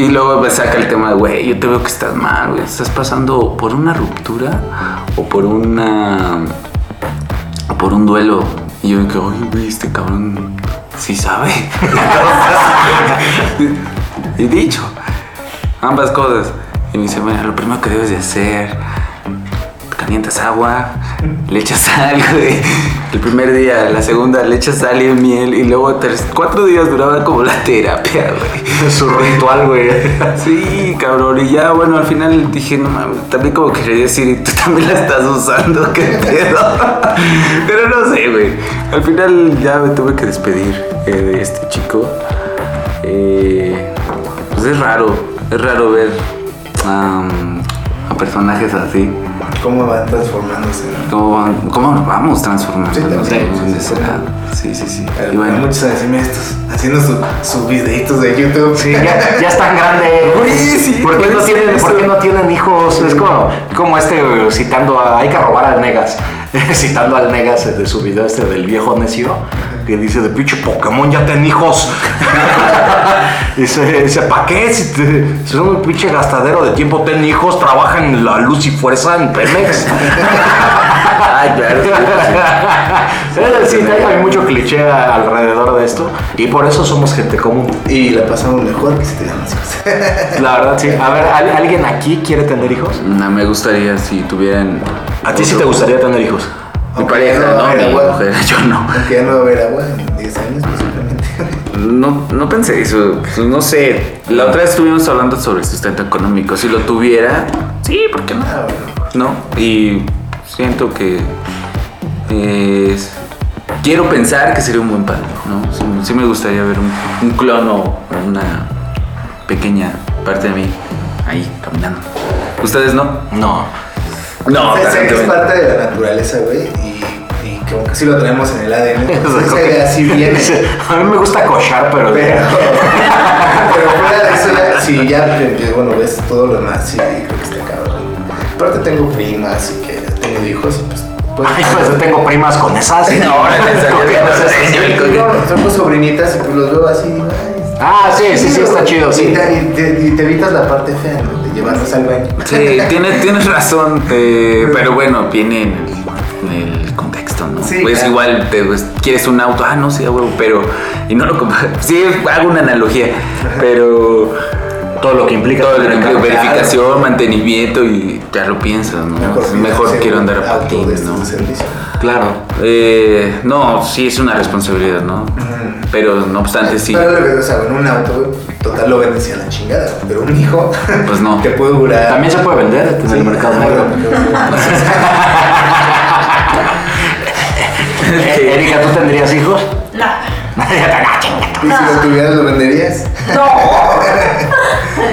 y luego me saca el tema de, güey, yo te veo que estás mal, güey. Estás pasando por una ruptura o por una. Por un duelo. Y yo me oye, este cabrón sí sabe. *laughs* y dicho, ambas cosas. Y me dice, bueno, lo primero que debes de hacer, calientas agua, le echas sal, güey. El primer día, la segunda, le echas sal y miel. Y luego tres, cuatro días duraba como la terapia, güey. Su ritual, güey. Sí, cabrón. Y ya, bueno, al final dije, no mames, también como quería decir, y tú también la estás usando, qué pedo. *laughs* Pero no sé, güey. Al final ya me tuve que despedir eh, de este chico. Eh, pues es raro, es raro ver a personajes así. Cómo van transformándose, ¿no? ¿Cómo, cómo nos vamos transformando? Sí, también, sí, sí, sí. Sí. Hay Y bueno, muchos estos haciendo su- sus videitos de YouTube. Sí, ya, ya están grandes. Sí, ¿Por qué, no tienen, ¿Por qué no tienen hijos? Es como, como este eh, citando a. Hay que robar al Negas. *laughs* citando al Negas eh, de su video este del viejo necio. Que dice: De pinche Pokémon ya ten hijos. *laughs* dice: dice ¿Para qué? Si, te- si son un pinche gastadero de tiempo, ten hijos, trabaja en la luz y fuerza en Pemex. *laughs* Ay, claro. Sí, sí, *laughs* hay, hay mucho cliché a- alrededor de esto. Y por eso somos gente común. Y la pasamos mejor que si teníamos hijos. La verdad, sí. A ver, ¿al- ¿alguien aquí quiere tener hijos? No, me gustaría si tuvieran. ¿A ti sí te gustaría tener hijos? Mi Aunque pareja, no va no, a haber mi agua. *laughs* mujer, yo no. Aunque ya no va a haber agua en 10 años, posiblemente. No, no pensé eso, pues, no sé. La otra vez estuvimos hablando sobre el sustento económico. Si lo tuviera, sí, ¿por qué no? Ah, bueno. ¿No? Y siento que eh, quiero pensar que sería un buen padre, ¿no? Sí, sí me gustaría ver un, un clon o una pequeña parte de mí ahí caminando. ¿Ustedes no? No. No, sé que es parte de la naturaleza, güey, y, y como que sí lo tenemos en el ADN. *laughs* Entonces, esa idea sí viene. A mí me gusta cochar, pero. Pero, *laughs* pero fuera de eso, ya, si ya, bueno, ves todo lo demás, sí, creo que está cabrón. Aparte tengo primas y que tengo hijos y pues... pues Ay, pues yo tengo primas con esas. *laughs* No, ahora le salió ¿Con qué bien, no o sea, tengo, sobrinitas y pues los veo así Ah, sí, sí, sí, está chido, sí. te, y te- y te evitas la parte fea, ¿no? Llevarlos al baño. Sí, tienes, *laughs* tienes razón, eh, pero bueno, viene en el, en el contexto, ¿no? Sí, pues claro. igual te, pues, quieres un auto, ah, no sé, huevo, pero. Y no lo compras. Sí, hago una analogía, pero. Todo lo que implica. Todo lo que carro. verificación, mantenimiento y ya lo piensas, ¿no? Mejor, Mejor, quiero andar a de patín, estos ¿no? servicio. Claro. Eh, no, sí es una responsabilidad, ¿no? Pero no obstante, sí. Pero lo que, o sea, en un auto, güey, total lo vendes a la chingada, pero un hijo, Pues no. te puede durar. También se puede vender en Sí, el mercado ah, negro. Eh, Erika, ¿tú tendrías hijos? No. ¿Y si lo tuvieras, lo venderías? No.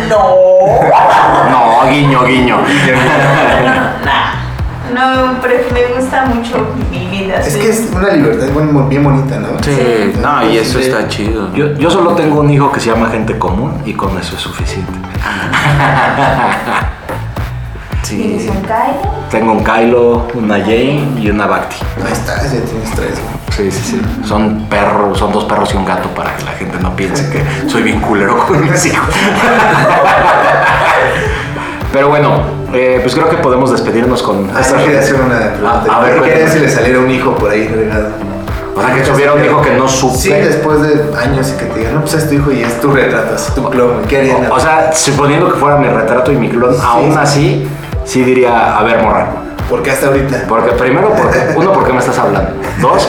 No. No, guiño, guiño. No, no, pero me gusta mucho vivir Es que es una libertad bien, bien bonita, ¿no? Sí, no, y eso Sí. está chido. Yo, yo solo tengo un hijo que se llama gente común y con eso es suficiente. ¿Tienes Sí. un Kylo? Tengo un Kylo, una Jane y una Bacti. Ahí está, ya tienes tres, güey. Sí, sí, sí. Son perros, son dos perros y un gato para que la gente no piense que soy bien culero con mis hijos. *laughs* Pero bueno, eh, pues creo que podemos despedirnos con Ah, esta sí, quería hacer una pregunta. A- a ver, ¿Qué cuéntame. si le saliera un hijo por ahí regado? O sea, que tuviera un hijo que no supe. Sí, después de años y que te digan, no, pues es tu hijo y es tu retrato, es tu clon. ¿qué harían? O, o sea, suponiendo que fuera mi retrato y mi clon, Sí. aún así, sí diría, a ver, morra. ¿Por qué hasta ahorita? Porque primero, porque, uno, ¿por qué me estás hablando? Dos,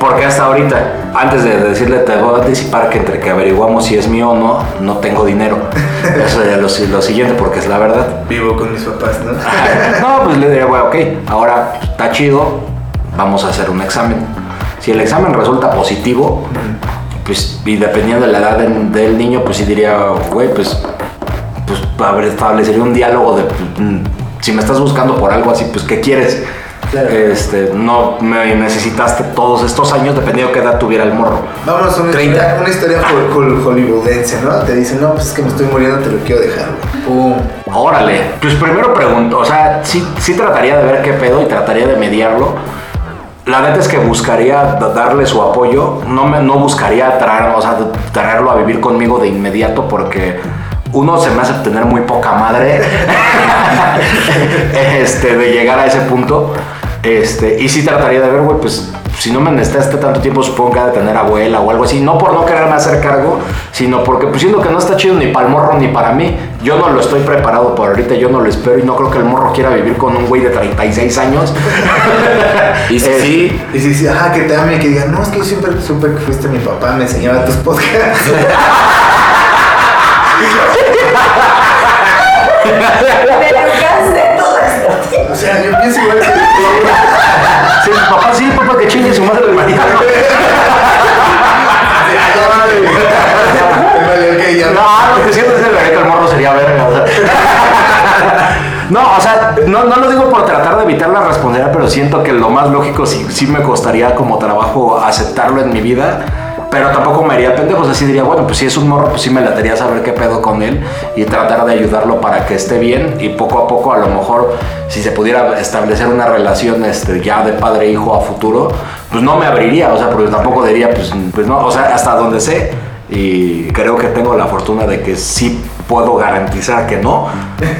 porque hasta ahorita, antes de decirle, te voy a anticipar que entre que averiguamos si es mío o no, no tengo dinero. *laughs* Eso lo, si- lo siguiente, porque es la verdad. Vivo con mis papás, ¿no? *laughs* No, pues le diría, bueno, ok, ahora está chido, vamos a hacer un examen. Si el examen resulta positivo, pues, y dependiendo de la edad del, del niño, pues sí diría, güey, pues, pues a ver, establecería un diálogo de, mm, si me estás buscando por algo así, pues, ¿qué quieres? Claro. Este, no me necesitaste todos estos años, dependiendo de qué edad tuviera el morro. Vamos a una 30. historia, una historia hol- hol- hollywoodense, ¿no? Te dicen, no, pues es que me estoy muriendo, te lo quiero dejar. Pum. Órale, pues primero pregunto, o sea, sí, sí trataría de ver qué pedo y trataría de mediarlo. La neta es que buscaría da- darle su apoyo, no, me, no buscaría traer, o sea, traerlo a vivir conmigo de inmediato porque uno se me hace tener muy poca madre *laughs* este, de llegar a ese punto. Este, y sí trataría de ver, güey, pues si no me necesitaste tanto tiempo, supongo que ha de tener abuela o algo así. No por no quererme hacer cargo, sino porque pues siento que no está chido ni para el morro ni para mí. Yo no lo estoy preparado por ahorita, yo no lo espero y no creo que el morro quiera vivir con un güey de 36 años. *laughs* Y si Eh, sí, Y si, si, ajá, que te ame, que digan, no, es que yo siempre supe que fuiste mi papá, me enseñaba tus podcasts. *laughs* sea, yo pienso igual que Sí, papá sí, papá que chingue su madre el marido. *laughs* No, lo que siento es el que el morro sería verga. O sea. *laughs* No, o sea, no, no, lo digo por tratar de evitar la responsabilidad, pero siento que lo más lógico sí, sí me costaría como trabajo aceptarlo en mi vida pero tampoco me haría pendejo, o sea, sí diría, bueno, pues si es un morro, pues sí me latería saber qué pedo con él y tratar de ayudarlo para que esté bien y poco a poco a lo mejor si se pudiera establecer una relación este, ya de padre-hijo a futuro, pues no me abriría, o sea, porque tampoco diría, pues, pues no, o sea, hasta donde sé y creo que tengo la fortuna de que sí puedo garantizar que no.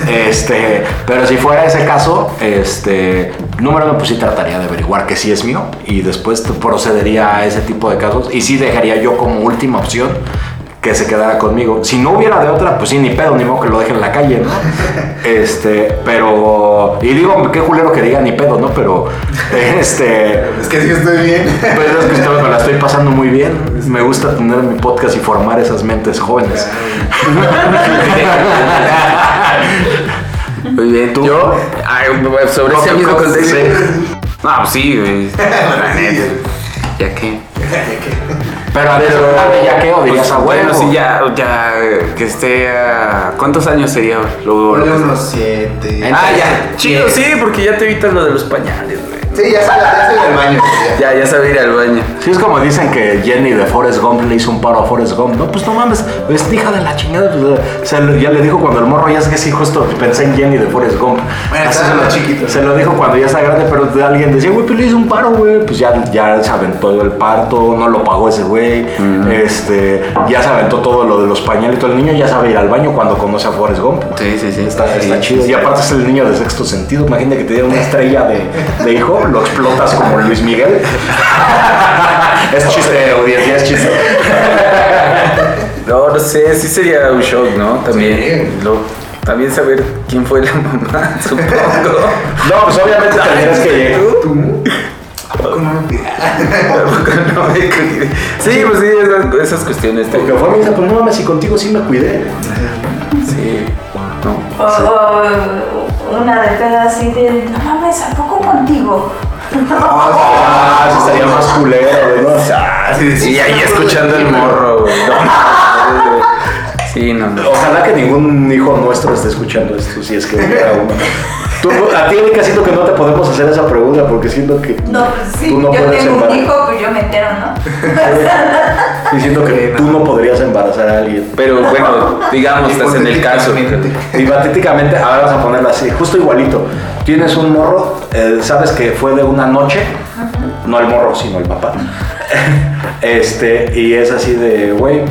Este, pero si fuera ese caso, este, número uno, pues sí trataría de averiguar que sí es mío y después procedería a ese tipo de casos y sí dejaría yo como última opción que se quedara conmigo. Si no hubiera de otra, pues sí, ni pedo, ni modo que lo deje en la calle, ¿no? *laughs* Este, pero. Y digo, qué culero que diga ni pedo, ¿no? Pero. *laughs* Este. Es que sí estoy bien. Pero es que estoy- me la estoy pasando muy bien. Me gusta tener mi podcast y formar esas mentes jóvenes. Muy bien, ¿Tú? Yo, ay, sobre ese mismo contexto. pues sí, güey. *laughs* La neta. Ya que. *laughs* Pero a ver, ya que o dirías a Bueno, sí, ya, ya que esté a. ¿Cuántos años sería? Lo, lo Ponle que- unos siete. Ah, ya. Chido, sí, porque ya te evitas lo de los pañales. Sí, ya sabes, ya el baño. ya. Ya, ya sabe ir al baño. Sí, es como dicen que Jenny de Forrest Gump le hizo un paro a Forrest Gump. No, pues no mames, es hija de la chingada. Pues, se ya le dijo cuando el morro ya es que sí, justo pensé en Jenny de Forrest Gump. Bueno, Así se lo- chiquito. Se lo dijo cuando ya está grande, pero de alguien decía, güey, pues le hizo un paro, güey. Pues ya, ya se aventó el parto, no lo pagó ese güey. Este, ya se aventó todo lo de los pañales y todo. El niño ya sabe ir al baño cuando conoce a Forrest Gump. Sí, sí, sí. Está, está Sí, chido. sí, Y sí. aparte es el niño de sexto sentido. Imagínate que te diera una *laughs* estrella de, de hijo, lo explotas como Luis Miguel. *laughs* es chiste, audiencia, es chiste. No, no sé, sí sería un shock, ¿no? También. Sí. Lo- también saber quién fue la mamá, *laughs* supongo. No, pues obviamente tendrías que llegar. ¿Tú? ¿A poco no me pidas? Tampoco no me *laughs* cuidé. Sí, pues sí, esas, esas cuestiones. Porque fue mi hija, pues no mames, y contigo sí me cuidé. Sí. No. O una de pedas así de, no mames, ¿a poco contigo? Ah, eso estaría más culero, ¿no? Ah, sí, sí. Y ahí escuchando el morro, güey. No, Sí, no, no. Ojalá que ningún hijo nuestro esté escuchando esto, si es que hubiera uno. Tú, a ti, Erika, siento que no te podemos hacer esa pregunta porque siento que No, pues sí, tú no yo puedes tengo un embarazar. hijo, pues yo me entero, ¿no? *laughs* Y siento que tú no podrías embarazar a alguien. Pero bueno, *laughs* digamos, estás en el caso. Hipotéticamente, ahora vamos a ponerlo así, justo igualito. Tienes un morro, eh, sabes que fue de una noche, no el morro, sino el papá. *laughs* este, y es así de, güey,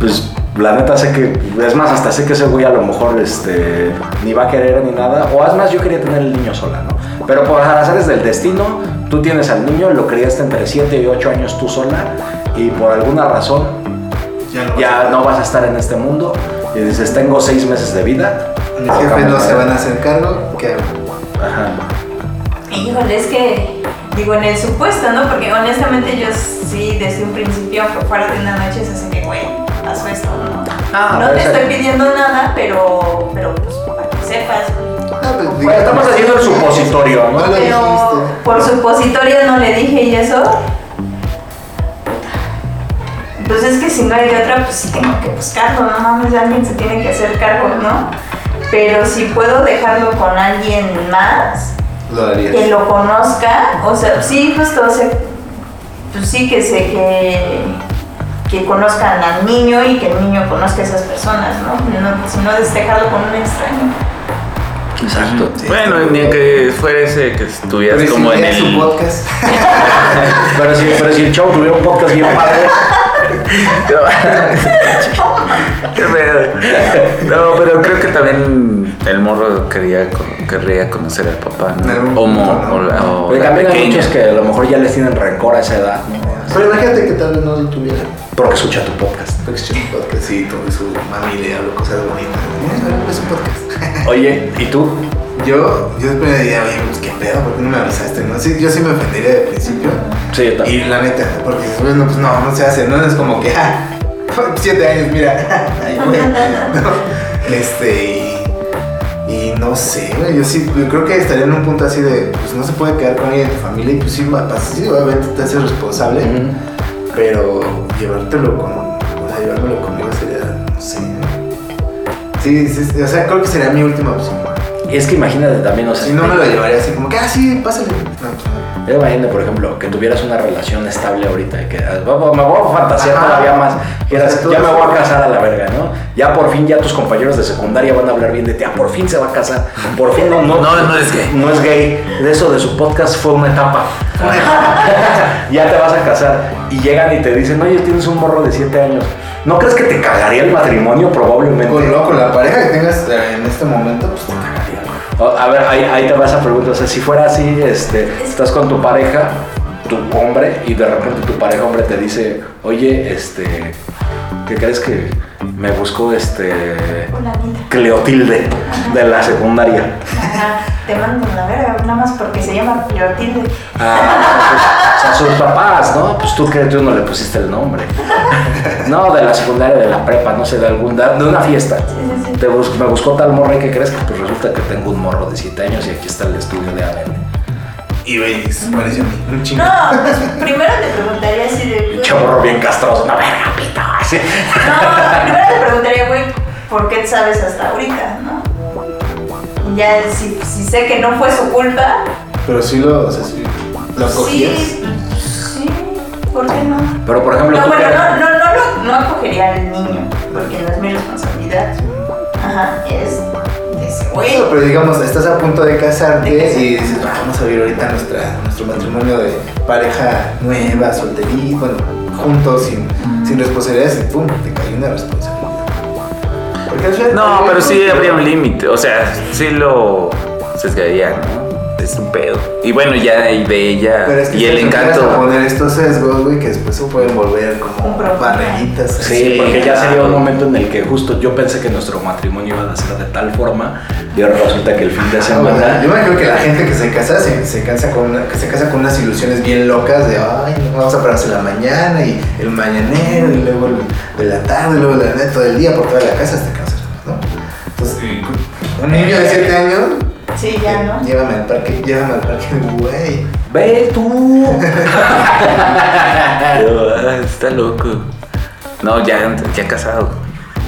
pues la neta sé que, es más, hasta sé que ese güey a lo mejor este, ni va a querer ni nada, o es más, yo quería tener el niño sola, ¿no? Pero por azares del destino, tú tienes al niño, lo criaste entre 7 y 8 años tú sola, y por alguna razón Ya no. ya no vas a estar en este mundo. Y dices, tengo seis meses de vida. Mis jefes no se van a hacer cargo. ¿Qué hago? Ajá. Híjole, es que, digo, en el supuesto, ¿no? Porque honestamente yo sí, desde un principio, fue fuera de una noche, así que, güey, haz esto, ¿no? Ah, no te pues, estoy pidiendo nada, pero, pero pues, para que sepas. No, pues, Bueno, Estamos haciendo el supositorio, ¿no? Pero por supositorio no le dije y eso. Entonces es que si no hay de otra, pues sí tengo que buscarlo, no mames, alguien se tiene que hacer cargo, ¿no? Pero si puedo dejarlo con alguien más, Lo harías. que lo conozca, o sea, sí, justo, o sea, pues sí que sé que, que conozcan al niño y que el niño conozca a esas personas, ¿no? no si no, es dejarlo con un extraño. Exacto. Sí, bueno, ni que fuera ese que estuvieras Pero como si en su el. podcast. *laughs* Pero si, pero si el chavo tuviera un podcast bien padre, *laughs* Qué pedo. No, pero creo que también el morro quería, con- querría conocer al papá, ¿no? O, mo- o la, o Pero también hay muchos que a lo mejor ya les tienen rencor a esa edad, ¿no? Pero imagínate que tal vez no lo tuviera. Porque escucha tu podcast. Porque escucha un podcast y todo su mami le hablo cosas bonitas. Es un podcast. *laughs* Oye, ¿y tú? Yo, yo después diría, oye, pues qué pedo, ¿por qué no me avisaste? No? Sí, yo sí me ofendería de principio. Sí, yo Y también. la neta, porque dices, bueno, pues no, no se hace, no es como que, *laughs* ah, *laughs* siete años, mira, ay, güey. No, Este, y, y no sé, güey, yo sí, yo creo que estaría en un punto así de, pues no se puede quedar con alguien de tu familia y pues sí, sí obviamente te haces responsable, Ujú. pero llevártelo con, o sea, llevármelo conmigo sería, no sé. Sí, sí, sí, o sea, creo que sería mi última opción. Y es que imagínate también, o sea, Si no me lo llevaría así como que, ah, sí, pásale. No, pues no. Yo imagino, por ejemplo, que tuvieras una relación estable ahorita y que ah, me voy a fantasear Ajá. todavía más. Que eras, ya me voy a casar a la verga, ¿no? Ya por fin, ya tus compañeros de secundaria van a hablar bien de ti. Ah, por fin se va a casar. Por fin no, no, No, no es gay. No es gay. De eso de su podcast fue una etapa. *laughs* ya te vas a casar. Y llegan y te dicen, oye, tienes un morro de 7 años. ¿No crees que te cagaría el matrimonio probablemente? No, con la pareja que tengas eh, en este momento, pues te A ver, ahí, te vas a preguntar, o sea, si fuera así, este, estás con tu pareja, tu hombre, y de repente tu pareja hombre te dice, oye, este, ¿qué crees que me buscó este Una. Cleotilde de la secundaria? Ajá, te mando la verga, nada más porque se llama Cleotilde. Ah, o sea, sus papás, ¿no? Pues tú que tú no le pusiste el nombre. No, de la secundaria, de la prepa, no sé, de algún, de una fiesta. Sí, sí, sí. Te bus- me buscó tal morra y ¿qué crees? Que pues resulta que tengo un morro de 7 años y aquí está el estudio de ADN. Y veis, mí, un chingo. No, pues primero te preguntaría así de. Pinche morro bien castroso, una verga, pito. Así. No, primero te preguntaría, güey, ¿por qué sabes hasta ahorita, no? Ya, si, si sé que no fue su culpa, Pero sí lo, o sea, sí, lo cogías. sí, sí, ¿por qué no? Pero por ejemplo, No, tú bueno, no, no, no, no acogería al niño, porque no es mi responsabilidad. Ajá, es güey. Bueno, pero digamos, estás a punto de casarte De y dices, "Ah, vamos a vivir ahorita nuestra, nuestro matrimonio de pareja nueva, solterita, bueno, juntos, sin, sin responsabilidades, y pum, te cae una responsabilidad. Porque al final- No, pero sí habría un límite. O sea, sí lo sesgaría, ¿no? Es un pedo. Y bueno, ya de de ella Pero es que y el empiezas a encanto. poner estos sesgos, güey, que después se pueden volver Un como barreritas. Sí, Sí, porque ya sería un momento en el que justo yo pensé que nuestro matrimonio iba a ser de tal forma y ahora resulta que el fin de Ah, semana. Yo me creo que la gente que se casa se, se casa con una- que se casa con unas ilusiones bien locas de ay vamos a pararse la mañana y el mañanero y luego el de la tarde y luego de la noche todo el día por toda la casa hasta que nos casamos, ¿no? Entonces un niño de 7 años Sí, ya, ¿no? llévame al parque, llévame al parque, güey. Ve tú. *laughs* Ah, Está loco. No, ya, ya casado.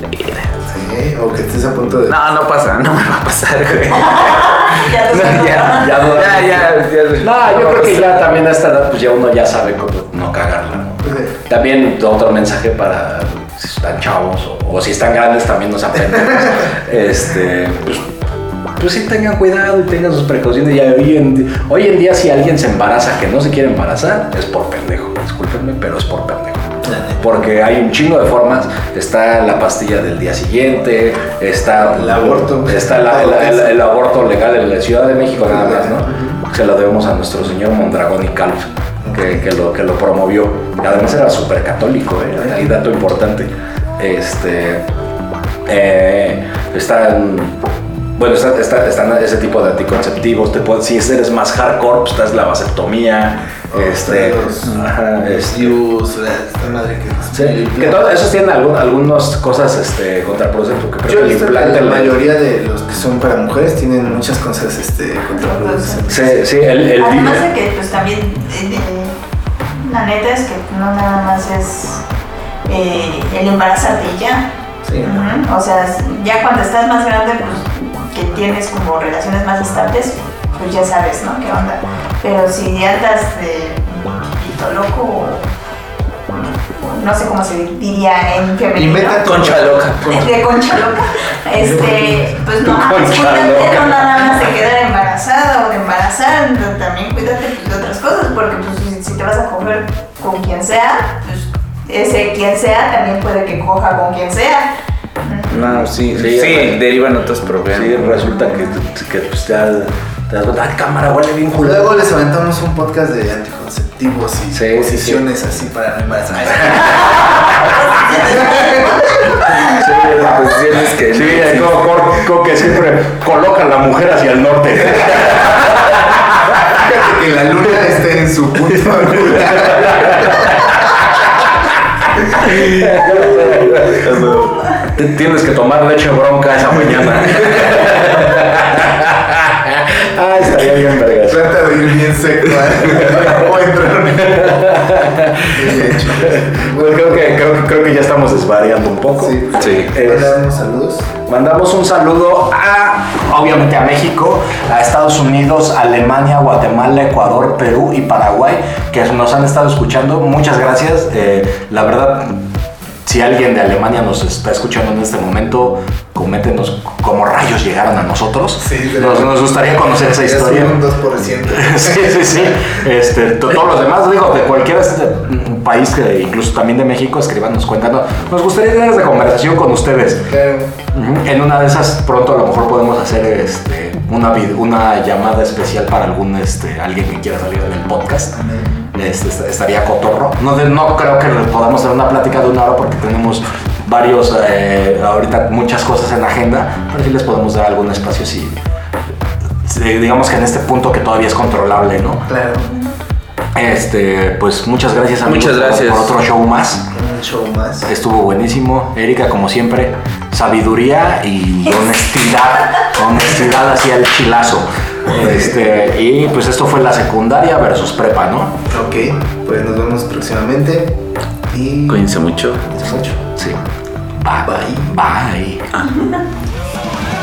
Sí, o que estés a punto de No, no pasa, no me va a pasar, güey. *laughs* Ya No, ya, Ya, no- ya, ya, ya. No, yo creo que ya también a esta edad, pues ya uno ya sabe cómo no cagarla, ¿no? Pues, También otro mensaje para si están chavos o, o si están grandes también nos aprenden. *laughs* este, pues, pues sí tengan cuidado y tengan sus precauciones. Ya hoy en, hoy en día si alguien se embaraza que no se quiere embarazar, es por pendejo. Discúlpenme, pero es por pendejo. Porque hay un chingo de formas. Está la pastilla del día siguiente, está El aborto. está la- el, el- el aborto legal en la Ciudad de México nada más, ¿no? Se lo debemos a nuestro señor Mondragón y Calf, que, que lo, que lo promovió. Además era súper católico, ¿eh? Hay dato importante. Este, eh, están, bueno, está, está- están ese tipo de anticonceptivos. Te si eres más hardcore, pues estás la vasectomía. Este, Los- ajá, este, Dios, esta madre que Sí, que todos esos tienen algún- algunas cosas este, contraproducentes, porque creo Yo que he el la mayoría de los que son para mujeres tienen muchas cosas este, contraproducentes. Sí, sí, el, el Además de que, pues también, eh, eh, la neta es que no nada más es eh, el embarazarte y ya. Sí, ¿no? Ujú, O sea, ya cuando estás más grande, pues que tienes como relaciones más estables, pues ya sabes, ¿no? ¿Qué onda? Pero si andas de pito loco no sé cómo se diría en femenino. Inventa Concha loca. de concha loca, *laughs* este, pues no, pues cuídate no nada más de quedar embarazada o de embarazar, no, también cuídate pues, de otras cosas, porque pues si te vas a coger con quien sea, pues ese quien sea también puede que coja con quien sea. No, sí, Sí, sí, bueno. derivan otros problemas. Sí, resulta que, que pues, ya te das cuenta, ah, cámara, huele bien culero. Luego les aventamos un podcast de anticonceptivos y Sí, sí, posiciones así para no embarazar. *laughs* Sí, posiciones que Sí, existen. como, como- como que siempre colocan la mujer hacia el norte. Fíjate *laughs* que la luna esté en su punto Tienes que tomar leche bronca esa mañana. *laughs* Ah, estaría bien, vergas. Trata de ir bien seco. ¿eh? *laughs* Bueno, creo que, creo, que- creo que ya estamos desvariando un poco. Sí. Sí. Es- Mandamos saludos. Mandamos un saludo a, obviamente, a México, a Estados Unidos, Alemania, Guatemala, Ecuador, Perú y Paraguay, que nos han estado escuchando. Muchas gracias. Eh, la verdad, si alguien de Alemania nos está escuchando en este momento, coméntenos cómo rayos llegaron a nosotros. Sí, nos, nos gustaría conocer esa historia. un 2%. *laughs* sí, sí, sí. Este, to- todos los demás, digo, de cualquier este, mm, país, que incluso también de México, escribanos, cuéntanos. Nos gustaría tener esa conversación con ustedes. En una de esas pronto a lo mejor podemos hacer este, una, una llamada especial para algún este, alguien que quiera salir en el podcast. Este, est- estaría cotorro. No, no creo que podamos hacer una plática de una hora porque tenemos varios, eh, ahorita muchas cosas en la agenda, pero sí les podemos dar algún espacio si, si- digamos que en este punto que todavía es controlable, ¿no? Claro. Este, pues muchas gracias amigos Muchas por- gracias. por otro show más. Un show más. Estuvo buenísimo. Erika, como siempre, sabiduría y honestidad. honestidad hacia el chilazo. Este, y pues esto fue la secundaria versus prepa, ¿no? Ok, pues nos vemos próximamente. Y. Cuídense mucho. Cuídense mucho. Sí. Bye. Bye. Bye.